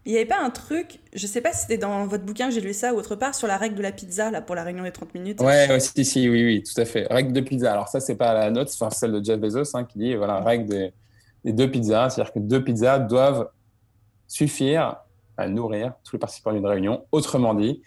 Il n'y avait pas un truc, je sais pas si c'était dans votre bouquin, j'ai lu ça ou autre part, sur la règle de la pizza là, pour la réunion des 30 minutes? Ouais, ouais si, si, oui, oui, tout à fait. Règle de pizza. Alors, ça, c'est pas la note, c'est celle de Jeff Bezos hein, qui dit voilà, règle des les deux pizzas, c'est-à-dire que deux pizzas doivent suffire à nourrir tous les participants d'une réunion. Autrement dit,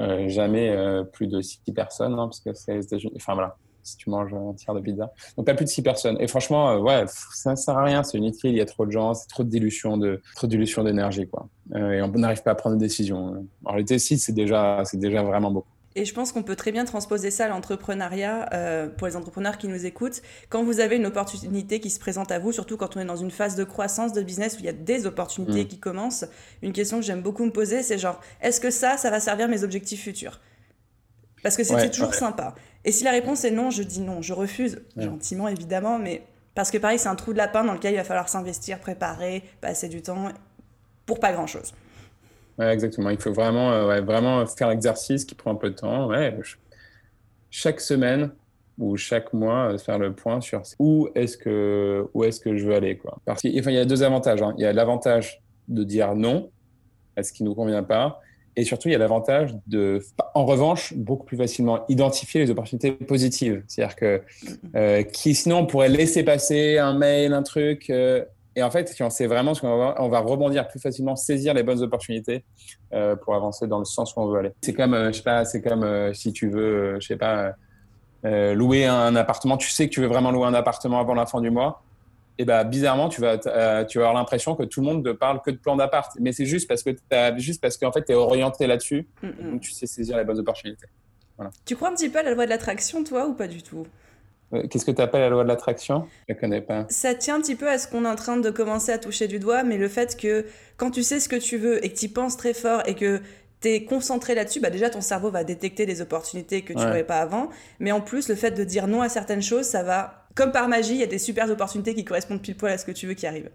euh, jamais euh, plus de six personnes, hein, parce que c'est. Enfin voilà, si tu manges un tiers de pizza. Donc pas plus de six personnes. Et franchement, euh, ouais, ça ne sert à rien, c'est inutile, il y a trop de gens, c'est trop de dilution de trop de dilution d'énergie quoi. et on n'arrive pas à prendre des décisions. En réalité, si c'est déjà c'est déjà vraiment beaucoup. Et je pense qu'on peut très bien transposer ça à l'entrepreneuriat euh, pour les entrepreneurs qui nous écoutent. Quand vous avez une opportunité qui se présente à vous, surtout quand on est dans une phase de croissance de business où il y a des opportunités mm. qui commencent, une question que j'aime beaucoup me poser, c'est genre, est-ce que ça, ça va servir mes objectifs futurs? Parce que c'est toujours sympa. Et si la réponse est non, je dis non, je refuse, gentiment évidemment, mais parce que pareil, c'est un trou de lapin dans lequel il va falloir s'investir, préparer, passer du temps pour pas grand-chose. Ouais, exactement. Il faut vraiment, euh, vraiment faire l'exercice qui prend un peu de temps. Ouais, chaque semaine ou chaque mois, euh, faire le point sur où est-ce que, où est que je veux aller. Quoi. Parce qu'il enfin, il y a deux avantages. Hein. Il y a l'avantage de dire non à ce qui ne nous convient pas. Et surtout, il y a l'avantage de, en revanche, beaucoup plus facilement identifier les opportunités positives. C'est-à-dire que euh, qui, sinon, on pourrait laisser passer un mail, un truc. Et en fait, si on sait vraiment ce qu'on va on va rebondir plus facilement, saisir les bonnes opportunités euh, pour avancer dans le sens où on veut aller. C'est comme, euh, je sais pas, c'est comme euh, si tu veux, je sais pas, louer un appartement. Tu sais que tu veux vraiment louer un appartement avant la fin du mois. Et ben bizarrement, tu vas, tu vas avoir l'impression que tout le monde ne parle que de plan d'appart. Mais c'est juste parce que as, juste parce qu'en fait, tu es orienté là-dessus. Donc, tu sais saisir les bonnes opportunités. Voilà. Tu crois un petit peu à la loi de l'attraction, toi, ou pas du tout? Qu'est-ce que tu appelles la loi de l'attraction? Je ne connais pas. Ça tient un petit peu à ce qu'on est en train de commencer à toucher du doigt, mais le fait que quand tu sais ce que tu veux et que tu y penses très fort et que tu es concentré là-dessus, bah déjà ton cerveau va détecter des opportunités que tu n'aurais pas avant. Mais en plus, le fait de dire non à certaines choses, ça va, comme par magie, il y a des super opportunités qui correspondent pile poil à ce que tu veux qui arrivent.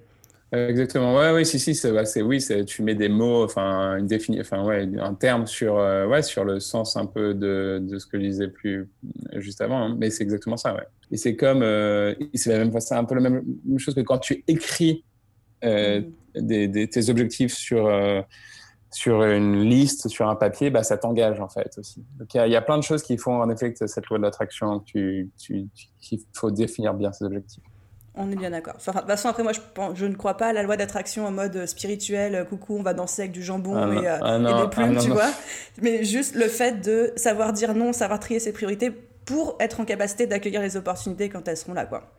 Euh, exactement. Ouais, oui, si, si, c'est, oui, tu mets des mots, enfin, une défini, enfin, ouais, un terme sur, euh, ouais, sur le sens un peu de, de, ce que je disais plus juste avant, hein. mais c'est exactement ça, ouais. Et c'est comme, euh, c'est la même, c'est un peu la même, chose que quand tu écris mm. des, des, tes objectifs sur, sur une liste, sur un papier, bah, ça t'engage en fait aussi. Donc il y, y, a plein de choses qui font en effet cette loi de l'attraction, qu'il faut définir bien ses objectifs. On est bien d'accord. Enfin, de toute façon, après, moi, je, je, ne crois pas à la loi d'attraction en mode spirituel, euh, coucou, on va danser avec du jambon ah et, euh, ah des plumes, ah tu vois. Mais juste le fait de savoir dire non, savoir trier ses priorités pour être en capacité d'accueillir les opportunités quand elles seront là, quoi.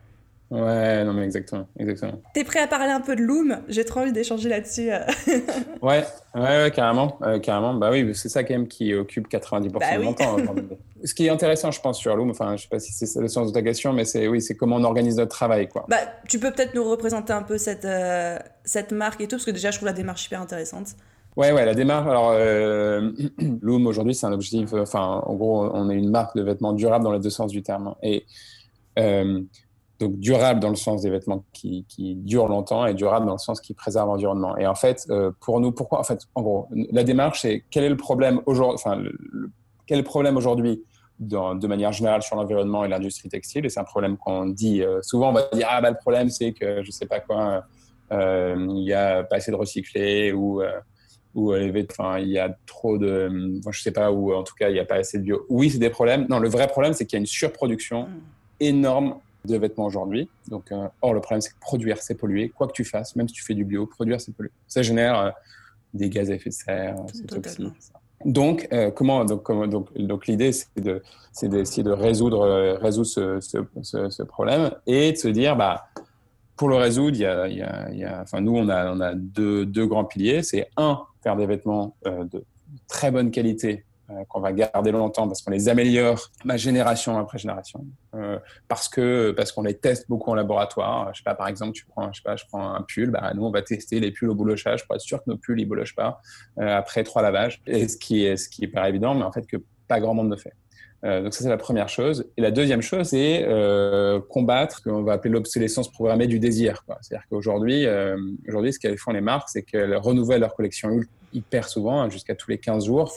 Ouais, non, mais exactement, exactement. T'es prêt à parler un peu de Loom? J'ai trop envie d'échanger là-dessus. Euh. ouais, ouais, ouais, carrément, carrément. Bah oui, c'est ça quand même qui occupe 90% bah de mon temps. Ce qui est intéressant, je pense, sur Loom, enfin, je sais pas si c'est le sens de ta question, mais c'est oui, c'est comment on organise notre travail, quoi. Bah, tu peux peut-être nous représenter un peu cette euh, cette marque et tout, parce que déjà, je trouve la démarche super intéressante. Ouais, ouais, la démarche. Alors, euh, Loom aujourd'hui, c'est un objectif. Enfin, en gros, on est une marque de vêtements durables dans les deux sens du terme. Et donc durable dans le sens des vêtements qui, qui, durent longtemps et durable dans le sens qui préserve l'environnement. Et en fait, euh, pour nous, pourquoi En fait, en gros, la démarche, c'est quel est le problème aujourd'hui Enfin, quel est le problème aujourd'hui de manière générale sur l'environnement et l'industrie textile? Et c'est un problème qu'on dit euh, souvent. On va dire ah bah le problème c'est que je sais pas quoi, euh, il y a pas assez de recyclés ou ou enfin, il y a trop de, je sais pas, ou en tout cas il n'y a pas assez de bio. Oui, c'est des problèmes. Non, le vrai problème, c'est qu'il y a une surproduction mmh. énorme de vêtements aujourd'hui. Donc, euh, or, le problème, c'est que produire, c'est polluer. Quoi que tu fasses, même si tu fais du bio, produire, c'est polluer. Ça génère euh, des gaz à effet de serre, c'est toxique. Donc, euh, comment, donc, comment, donc, donc l'idée, c'est de, c'est d'essayer de résoudre, résoudre ce, ce, ce, problème et de se dire, bah, pour le résoudre, il y a, il y a, il y a enfin, nous, on a, on a deux, deux grands piliers. C'est un, faire des vêtements de très bonne qualité euh, qu'on va garder longtemps parce qu'on les améliore ma génération après génération euh, parce que parce qu'on les teste beaucoup en laboratoire je sais pas par exemple tu prends je sais pas je prends un pull bah nous on va tester les pulls au boulochage pour être sûr que nos pulls ils boulochent pas euh, après trois lavages ce qui est ce qui est pas évident mais en fait que pas grand monde le fait euh, donc ça c'est la première chose. Et la deuxième chose c'est euh, combattre ce qu'on va appeler l'obsolescence programmée du désir. C'est-à-dire qu'aujourd'hui, euh, aujourd'hui, ce qu'elles font les marques, c'est qu'elles renouvellent leur collection hyper souvent, hein, jusqu'à tous les 15 jours,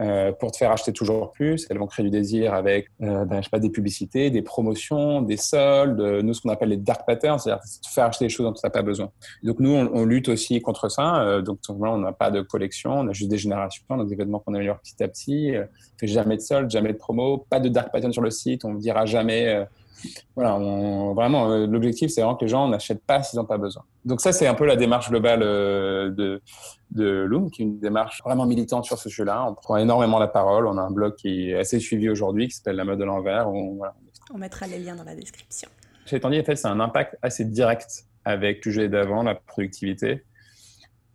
euh, pour te faire acheter toujours plus. Elles vont créer du désir avec, euh, ben, je sais pas, des publicités, des promotions, des soldes, nous ce qu'on appelle les dark patterns, c'est-à-dire te faire acheter des choses dont tu n'as pas besoin. Donc nous, on, on, lutte aussi contre ça. Euh, donc on n'a pas de collection, on a juste des générations, donc des événements qu'on améliore petit à petit. Euh, on fait jamais de soldes, jamais de promo, pas de dark pattern sur le site, on ne dira jamais voilà, vraiment, euh, l'objectif, c'est vraiment que les gens n'achètent pas s'ils n'ont pas besoin. Donc ça, c'est un peu la démarche globale euh, de, de Loom, qui est une démarche vraiment militante sur ce sujet-là. On prend énormément la parole. On a un blog qui est assez suivi aujourd'hui, qui s'appelle La mode de l'envers. On, on mettra les liens dans la description. J'ai étant dit, en fait, c'est un impact assez direct avec le sujet d'avant, la productivité.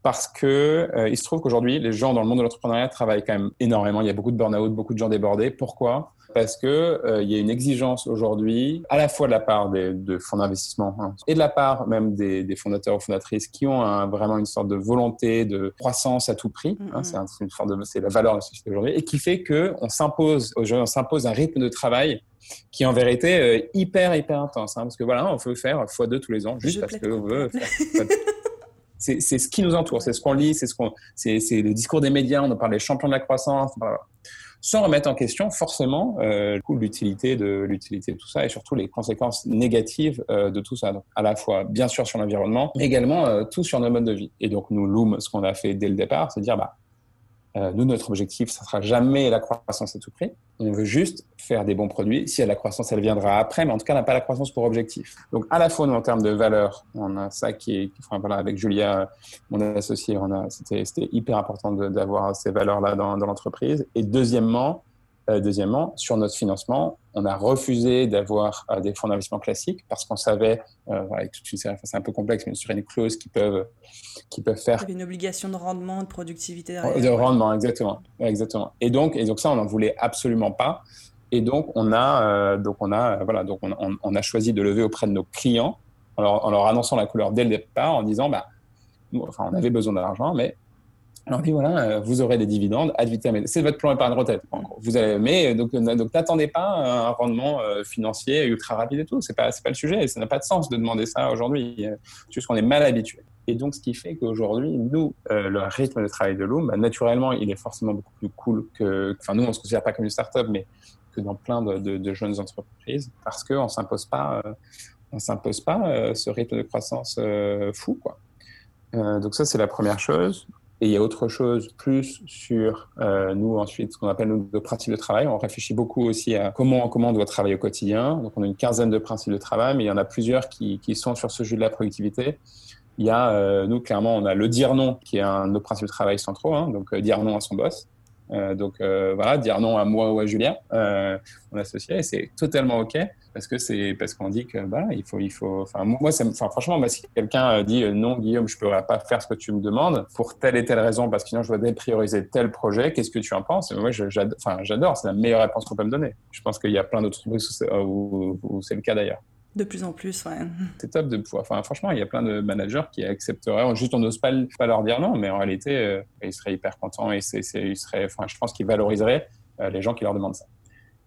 parce que euh, il se trouve qu'aujourd'hui, les gens dans le monde de l'entrepreneuriat travaillent quand même énormément. Il y a beaucoup de burn-out, beaucoup de gens débordés. Pourquoi? Parce que euh, il y a une exigence aujourd'hui, à la fois de la part des de fonds d'investissement hein, et de la part même des, des, fondateurs ou fondatrices qui ont un, vraiment une sorte de volonté de croissance à tout prix. Hein, c'est une forme de, c'est la valeur de la société aujourd'hui, et qui fait que on s'impose aujourd'hui, on s'impose un rythme de travail qui est en vérité euh, hyper hyper intense, hein, parce que voilà, on veut faire fois deux tous les ans, juste parce qu'on veut faire c'est ce qui nous entoure, c'est ce qu'on lit, c'est ce qu'on, c'est le discours des médias, on en parle des champions de la croissance, sans remettre en question forcément euh, l'utilité de l'utilité de tout ça et surtout les conséquences négatives euh, de tout ça. Donc, à la fois bien sûr sur l'environnement, mais également euh, tout sur nos modes de vie. Et donc nous Loom, ce qu'on a fait dès le départ, c'est dire bah euh, nous, notre objectif, ça sera jamais la croissance à tout prix. On veut juste faire des bons produits. Si y a la croissance, elle viendra après, mais en tout cas, on n'a pas la croissance pour objectif. Donc, à la fois, nous, en termes de valeur, on a ça qui est, enfin, voilà, avec Julia, mon associé, on a, c'était, c'était hyper important d'avoir ces valeurs-là dans, dans l'entreprise. Et deuxièmement, deuxièmement, sur notre financement, on a refusé d'avoir euh, des fonds d'investissement classiques parce qu'on savait, euh, avec toute une série, c'est un peu complexe, mais sur une clause qui peuvent, qui peuvent faire. Une obligation de rendement, de productivité derrière. De rendement, exactement, exactement. Et donc, et donc ça, on n'en voulait absolument pas. Et donc, on a, donc on a, voilà, donc on, on, a choisi de lever auprès de nos clients en leur, en leur, annonçant la couleur dès le départ, en disant, bah, enfin, on avait besoin d'argent, mais alors, dit voilà, euh, vous aurez des dividendes ad vitam. C'est votre plan épargne retraite. Vous avez, mais euh, donc, donc n'attendez pas un rendement euh, financier ultra rapide et tout. C'est pas, pas le sujet. Ça n'a pas de sens de demander ça aujourd'hui. C'est juste qu'on est mal habitué. Et donc, ce qui fait qu'aujourd'hui, nous, le rythme de travail de Loom, bah, naturellement, il est forcément beaucoup plus cool que. Enfin, nous, on se considère pas comme une start-up, mais que dans plein de, de, jeunes entreprises, parce qu'on s'impose pas, on s'impose pas ce rythme de croissance fou, quoi. donc ça, c'est la première chose. Et il y a autre chose plus sur euh, nous ensuite, ce qu'on appelle nos principes de travail. On réfléchit beaucoup aussi à comment, comment on doit travailler au quotidien. Donc on a une quinzaine de principes de travail, mais il y en a plusieurs qui, sont sur ce jeu de la productivité. Il y a, euh, nous, clairement, on a le dire non, qui est un de nos principes de travail centraux, hein, donc euh, dire non à son boss. Euh, donc euh, voilà, dire non à moi ou à Julien, euh, mon associé, c'est totalement ok parce que c'est parce qu'on dit que voilà, il faut, il faut. Enfin moi, ça, enfin franchement, moi, si quelqu'un dit non, Guillaume, je pourrais pas faire ce que tu me demandes pour telle et telle raison parce que sinon je dois déprioriser tel projet, qu'est-ce que tu en penses? Moi, j'adore, c'est la meilleure réponse qu'on peut me donner. Je pense qu'il y a plein d'autres trucs où c'est le cas d'ailleurs. De plus en plus, ouais. C'est top de pouvoir. Franchement, il y a plein de managers qui accepteraient. Juste, on n'ose pas, leur dire non, mais en réalité, euh, ils seraient hyper contents et ils seraient, je pense qu'ils valoriseraient euh, les gens qui leur demandent ça.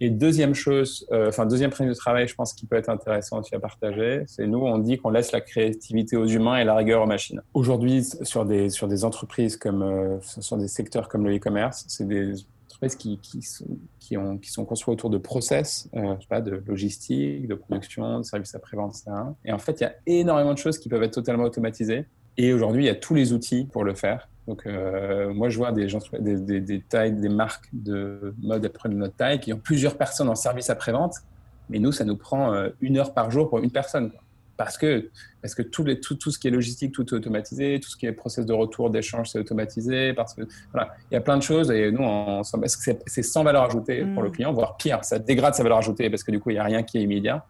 Et deuxième chose, euh, enfin, deuxième principe de travail, je pense qui peut être intéressant aussi à partager, c'est nous, on dit qu'on laisse la créativité aux humains et la rigueur aux machines. Aujourd'hui, sur des, sur des entreprises comme, sur des secteurs comme le e-commerce, c'est des qui, sont, qui, autour de process, euh, de logistique, de production, de services après-vente, etc. Et en fait, il y a énormément de choses qui peuvent être totalement automatisées. Et aujourd'hui, il y a tous les outils pour le faire. Donc, euh, moi, je vois des, tailles, des marques de mode après notre taille qui ont plusieurs personnes en service après-vente. Mais nous, ça nous prend euh, une heure par jour pour une personne. Parce que, parce que tout, les, tout, tout, ce qui est logistique, tout est automatisé, tout ce qui est process de retour, d'échange, c'est automatisé, parce que voilà, il y a plein de choses et nous, c'est sans valeur ajoutée pour le mm. client, voire pire, ça dégrade sa valeur ajoutée parce que du coup, il n'y a rien qui est immédiat.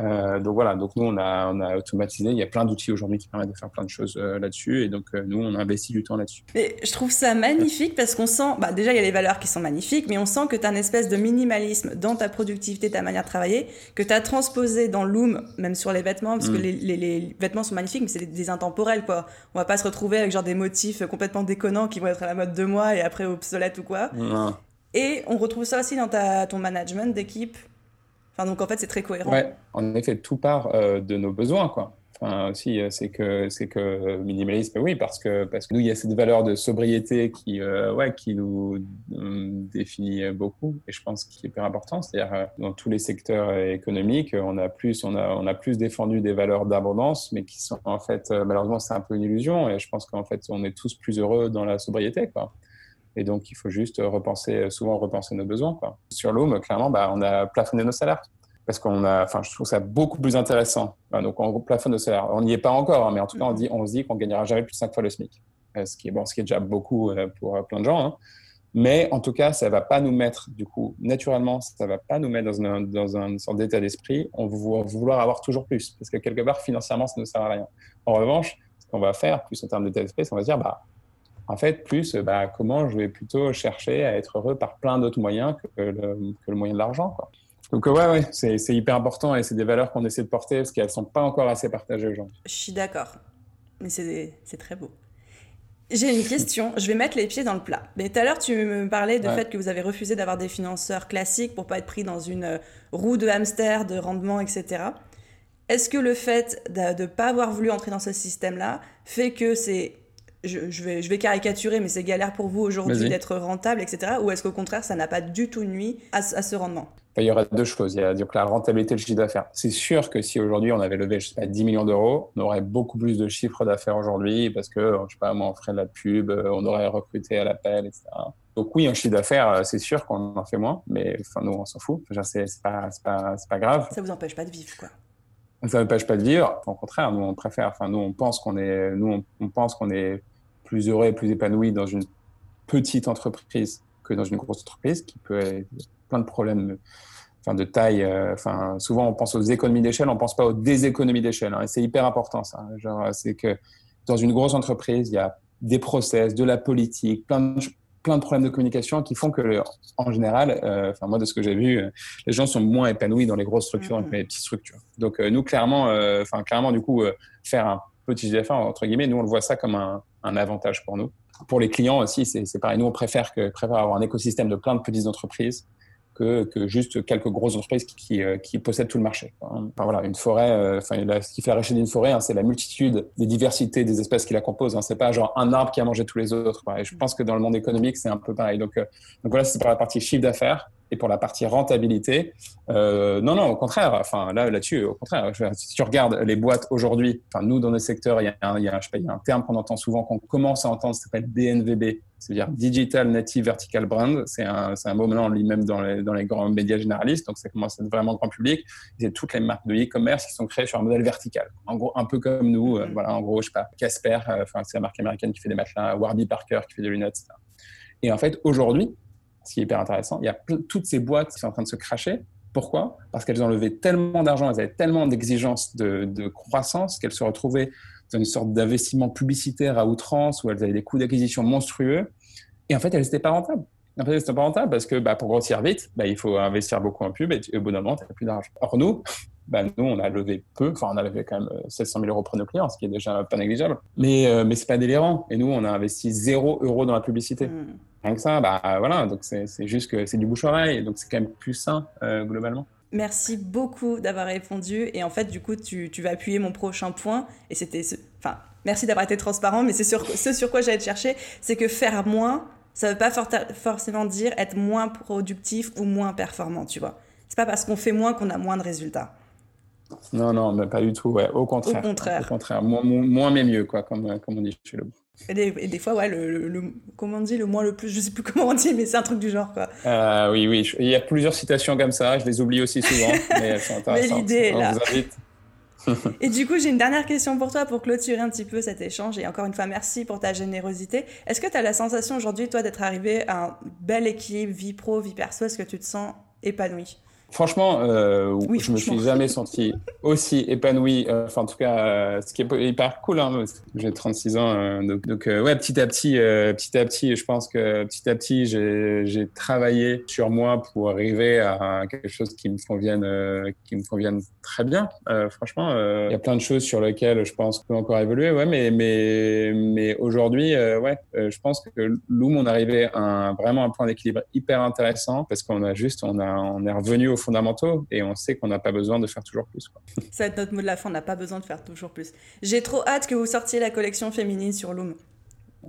Euh, donc voilà, donc nous on a, on a automatisé. Il y a plein d'outils aujourd'hui qui permettent de faire plein de choses euh, là-dessus, et donc euh, nous on a investi du temps là-dessus. Et je trouve ça magnifique parce qu'on sent, bah, déjà il y a les valeurs qui sont magnifiques, mais on sent que tu as une espèce de minimalisme dans ta productivité, ta manière de travailler, que tu as transposé dans Loom, même sur les vêtements, parce que mm. les, les, les, vêtements sont magnifiques, mais c'est des, intemporels quoi. On va pas se retrouver avec genre des motifs complètement déconnants qui vont être à la mode deux mois et après obsolètes ou quoi. Et on retrouve ça aussi dans ta, ton management d'équipe Enfin, donc en fait, c'est très cohérent. Ouais, en effet, tout part euh, de nos besoins, quoi. Enfin, aussi, euh, c'est que c'est que minimalisme, oui, parce que parce que nous, il y a cette valeur de sobriété qui, euh, ouais, qui nous définit beaucoup, et je pense qu'il est hyper important. C'est-à-dire, dans tous les secteurs économiques, on a plus, on a, on a plus défendu des valeurs d'abondance, mais qui sont en fait, malheureusement, c'est un peu une illusion. Et je pense qu'en fait, on est tous plus heureux dans la sobriété, quoi. Et donc, il faut juste repenser, souvent repenser nos besoins. Sur Loom, clairement, bah, on a plafonné nos salaires. Parce qu'on a, enfin, je trouve ça beaucoup plus intéressant. donc, on plafonne nos salaires. On n'y est pas encore, hein, mais en tout cas, on, dit, on se dit qu'on gagnera jamais plus de 5 fois le SMIC. Euh, ce qui est, bon, ce qui est déjà beaucoup euh, pour euh, plein de gens. Hein. Mais en tout cas, ça va pas nous mettre, du coup, naturellement, ça va pas nous mettre dans, un, dans une sorte d'état d'esprit. On va vouloir avoir toujours plus. Parce que quelque part, financièrement, ça ne sert à rien. En revanche, qu'on va faire, plus en termes d'état d'esprit, on va se dire, bah, en fait, plus bah, comment je vais plutôt chercher à être heureux par plein d'autres moyens que le, que le, moyen de l'argent. Donc ouais, ouais c'est hyper important et c'est des valeurs qu'on essaie de porter parce qu'elles sont pas encore assez partagées aujourd'hui. Je suis d'accord, mais c'est très beau. J'ai une question, je vais mettre les pieds dans le plat. Mais tout à l'heure, tu me parlais du fait que vous avez refusé d'avoir des financeurs classiques pour pas être pris dans une euh, roue de hamster, de rendement, etc. Est-ce que le fait de ne pas avoir voulu entrer dans ce système-là fait que c'est je, vais, je vais caricaturer, mais c'est galère pour vous aujourd'hui d'être rentable, etc. Ou est-ce qu'au contraire, ça n'a pas du tout nuit à, ce rendement? Il y aurait deux choses. Il y a donc, la rentabilité et le chiffre d'affaires. C'est sûr que si aujourd'hui on avait levé, je sais pas, 10 millions d'euros, on aurait beaucoup plus de chiffre d'affaires aujourd'hui parce que, je sais pas, on ferait de la pub, on aurait recruté à l'appel, etc. Donc oui, un chiffre d'affaires, c'est sûr qu'on en fait moins, mais enfin, nous, on s'en fout. C'est pas, pas, pas grave. Ça vous empêche pas de vivre, quoi ça ne empêche pas de vivre. Au contraire, nous on préfère. Enfin, nous on pense qu'on est, nous on pense qu'on est plus heureux et plus épanoui dans une petite entreprise que dans une grosse entreprise qui peut avoir plein de problèmes enfin, de taille. Euh, enfin, souvent, on pense aux économies d'échelle, on pense pas aux déséconomies d'échelle. Hein, et c'est hyper important, ça. Genre, c'est que dans une grosse entreprise, il y a des process, de la politique, plein de, plein de problèmes de communication qui font que, en général, euh, enfin, moi, de ce que j'ai vu, euh, les gens sont moins épanouis dans les grosses structures que mm-hmm. les petites structures. Donc, nous, clairement, enfin, clairement, du coup, faire un petit d'affaires, entre guillemets, nous, on le voit ça comme un, un avantage pour nous. Pour les clients aussi, c'est pareil. Nous, on préfère, préfère avoir un écosystème de plein de petites entreprises que, que, juste quelques grosses entreprises qui, qui, euh, possèdent tout le marché. Enfin, voilà, une forêt, euh, enfin, ce qui fait la richesse d'une forêt, hein, c'est la multitude des diversités des espèces qui la composent. Hein. C'est pas genre un arbre qui a mangé tous les autres. Je pense que dans le monde économique, c'est un peu pareil. Donc, euh, donc voilà, c'est pour la partie chiffre d'affaires. Et pour la partie rentabilité, euh, non, non, au contraire. Enfin, là, là-dessus, au contraire. Si tu regardes les boîtes aujourd'hui, enfin, nous, dans nos secteurs, il y a un, il y a, je sais pas, il y a un terme qu'on entend souvent, qu'on commence à entendre, ça s'appelle DNVB. C'est-à-dire Digital Native Vertical Brand. C'est un, c'est un mot maintenant lui-même dans les, dans les grands médias généralistes. Donc, ça commence à être vraiment grand public. C'est toutes les marques de e-commerce qui sont créées sur un modèle vertical. En gros, un peu comme nous. Euh, mm-hmm. voilà, en gros, je sais pas, Casper, euh, enfin, c'est la marque américaine qui fait des matelas, Warby Parker qui fait des lunettes, etc. Et en fait, aujourd'hui, ce qui est hyper intéressant. Il y a toutes ces boîtes qui sont en train de se cracher. Pourquoi? Parce qu'elles ont levé tellement d'argent, elles avaient tellement d'exigences de, croissance qu'elles se retrouvaient dans une sorte d'investissement publicitaire à outrance où elles avaient des coûts d'acquisition monstrueux. Et en fait, elles n'étaient pas rentables. N'étaient pas rentables parce que bah, pour grossir vite, bah, il faut investir beaucoup en pub et, au bout d'un moment, tu n'as plus d'argent. Or, nous, bah, nous, on a levé peu, enfin, on a levé quand même 700 000 euros pour nos clients, ce qui est déjà pas négligeable. Mais, euh, mais ce n'est pas délirant. Et nous, on a investi 0 euros dans la publicité. Rien que ça, bah voilà, donc c'est juste que c'est du bouche-oreille, donc c'est quand même plus sain euh, globalement. Merci beaucoup d'avoir répondu. Et en fait, du coup, tu, tu vas appuyer mon prochain point. Et c'était. Enfin, merci d'avoir été transparent, mais c'est sur, ce sur quoi j'allais te chercher. C'est que faire moins, ça ne veut pas forcément dire être moins productif ou moins performant, tu vois. C'est pas parce qu'on fait moins qu'on a moins de résultats. Non, non, mais pas du tout. Ouais. Au contraire. Au contraire. Au contraire. Moins, moins mais mieux, quoi, comme, comme on dit chez le et des, fois, ouais, le, le, comment on dit, le moins, le plus, je sais plus comment on dit, mais c'est un truc du genre, quoi. Euh, oui, oui, il y a plusieurs citations comme ça, je les oublie aussi souvent, mais elles sont intéressantes. Mais l'idée est là. et du coup, j'ai une dernière question pour toi pour clôturer un petit peu cet échange. Et encore une fois, merci pour ta générosité. Est-ce que tu as la sensation aujourd'hui, toi, d'être arrivé à un bel équilibre vie pro, vie perso? Est-ce que tu te sens épanoui? Franchement, euh, oui, je me suis jamais senti aussi épanoui. Euh, enfin, en tout cas, euh, ce qui est hyper cool. Hein, j'ai 36 ans, donc, donc ouais, petit à petit, petit à petit, je pense que petit à petit, j'ai travaillé sur moi pour arriver à quelque chose qui me convienne, qui me convienne très bien. franchement, il y a plein de choses sur lesquelles je pense qu'on peut encore évoluer. Ouais, mais mais mais aujourd'hui, ouais, je pense que Loom, on est arrivé à un, vraiment un point d'équilibre hyper intéressant parce qu'on a juste, on a, on est revenu au fondamentaux et on sait qu'on n'a pas besoin de faire toujours plus. Quoi. Ça va être notre mot de la fin, on n'a pas besoin de faire toujours plus. J'ai trop hâte que vous sortiez la collection féminine sur Loom.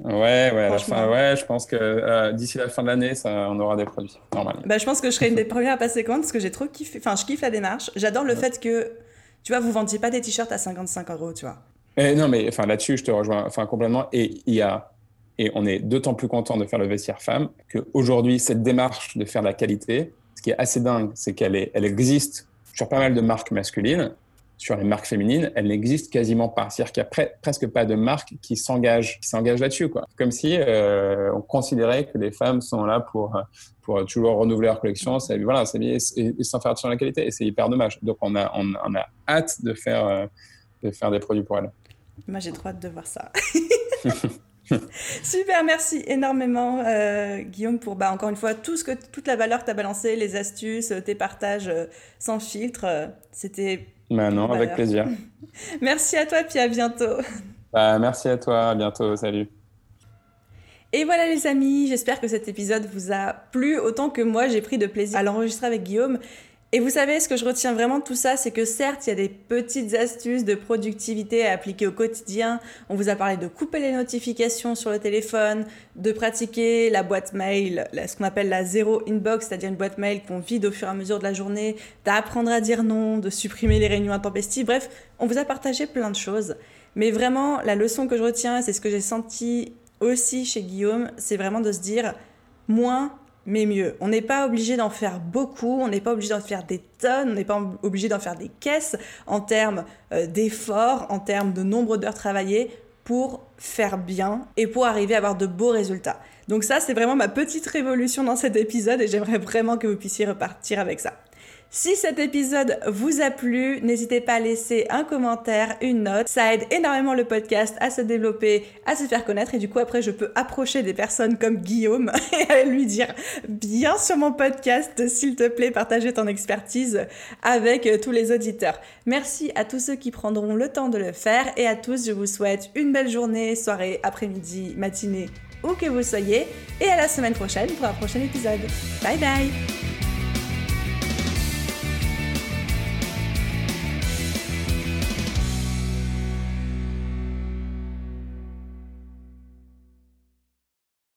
Ouais, ouais, ouais, je pense que euh, d'ici la fin de l'année, on aura des produits, normalement. Bah, je pense que je serai une des premières à passer commande parce que j'ai trop kiffé, enfin, je kiffe la démarche. J'adore le fait que, tu vois, vous vendiez pas des t-shirts à 55 euros, tu vois. Et non, mais enfin, là-dessus, je te rejoins enfin, complètement. Et il y a, et on est d'autant plus content de faire le vestiaire femme qu'aujourd'hui, cette démarche de faire de la qualité, qui est assez dingue, c'est qu'elle elle existe sur pas mal de marques masculines. Sur les marques féminines, elle n'existe quasiment pas. C'est-à-dire qu'il n'y a presque pas de marques qui s'engagent, qui s'engagent là-dessus, quoi. Comme si euh, on considérait que les femmes sont là pour pour toujours renouveler leur collection, voilà, c'est et, et, sans faire attention à la qualité. Et c'est hyper dommage. Donc on a on, a hâte de faire euh, de faire des produits pour elles. Moi, j'ai trop hâte de voir ça. Super, merci énormément euh, Guillaume pour bah, encore une fois tout ce que, toute la valeur que tu as balancée, les astuces, tes partages euh, sans filtre. Euh, c'était. Non, avec plaisir. merci à toi, puis à bientôt. Bah, merci à toi, à bientôt, salut. Et voilà les amis, j'espère que cet épisode vous a plu autant que moi j'ai pris de plaisir à l'enregistrer avec Guillaume. Et vous savez, ce que je retiens vraiment de tout ça, c'est que certes, il y a des petites astuces de productivité à appliquer au quotidien. On vous a parlé de couper les notifications sur le téléphone, de pratiquer la boîte mail, ce qu'on appelle la zéro inbox, c'est-à-dire une boîte mail qu'on vide au fur et à mesure de la journée, d'apprendre à dire non, de supprimer les réunions intempestives. Bref, on vous a partagé plein de choses. Mais vraiment, la leçon que je retiens, c'est ce que j'ai senti aussi chez Guillaume, c'est vraiment de se dire moins mais mieux. On n'est pas obligé d'en faire beaucoup, on n'est pas obligé d'en faire des tonnes, on n'est pas obligé d'en faire des caisses en termes euh, d'efforts, en termes de nombre d'heures travaillées pour faire bien et pour arriver à avoir de beaux résultats. Donc ça, c'est vraiment ma petite révolution dans cet épisode et j'aimerais vraiment que vous puissiez repartir avec ça. Si cet épisode vous a plu, n'hésitez pas à laisser un commentaire, une note. Ça aide énormément le podcast à se développer, à se faire connaître et du coup après je peux approcher des personnes comme Guillaume et lui dire bien sur mon podcast, s'il te plaît, partager ton expertise avec tous les auditeurs. Merci à tous ceux qui prendront le temps de le faire et à tous je vous souhaite une belle journée, soirée, après-midi, matinée où que vous soyez et à la semaine prochaine pour un prochain épisode. Bye bye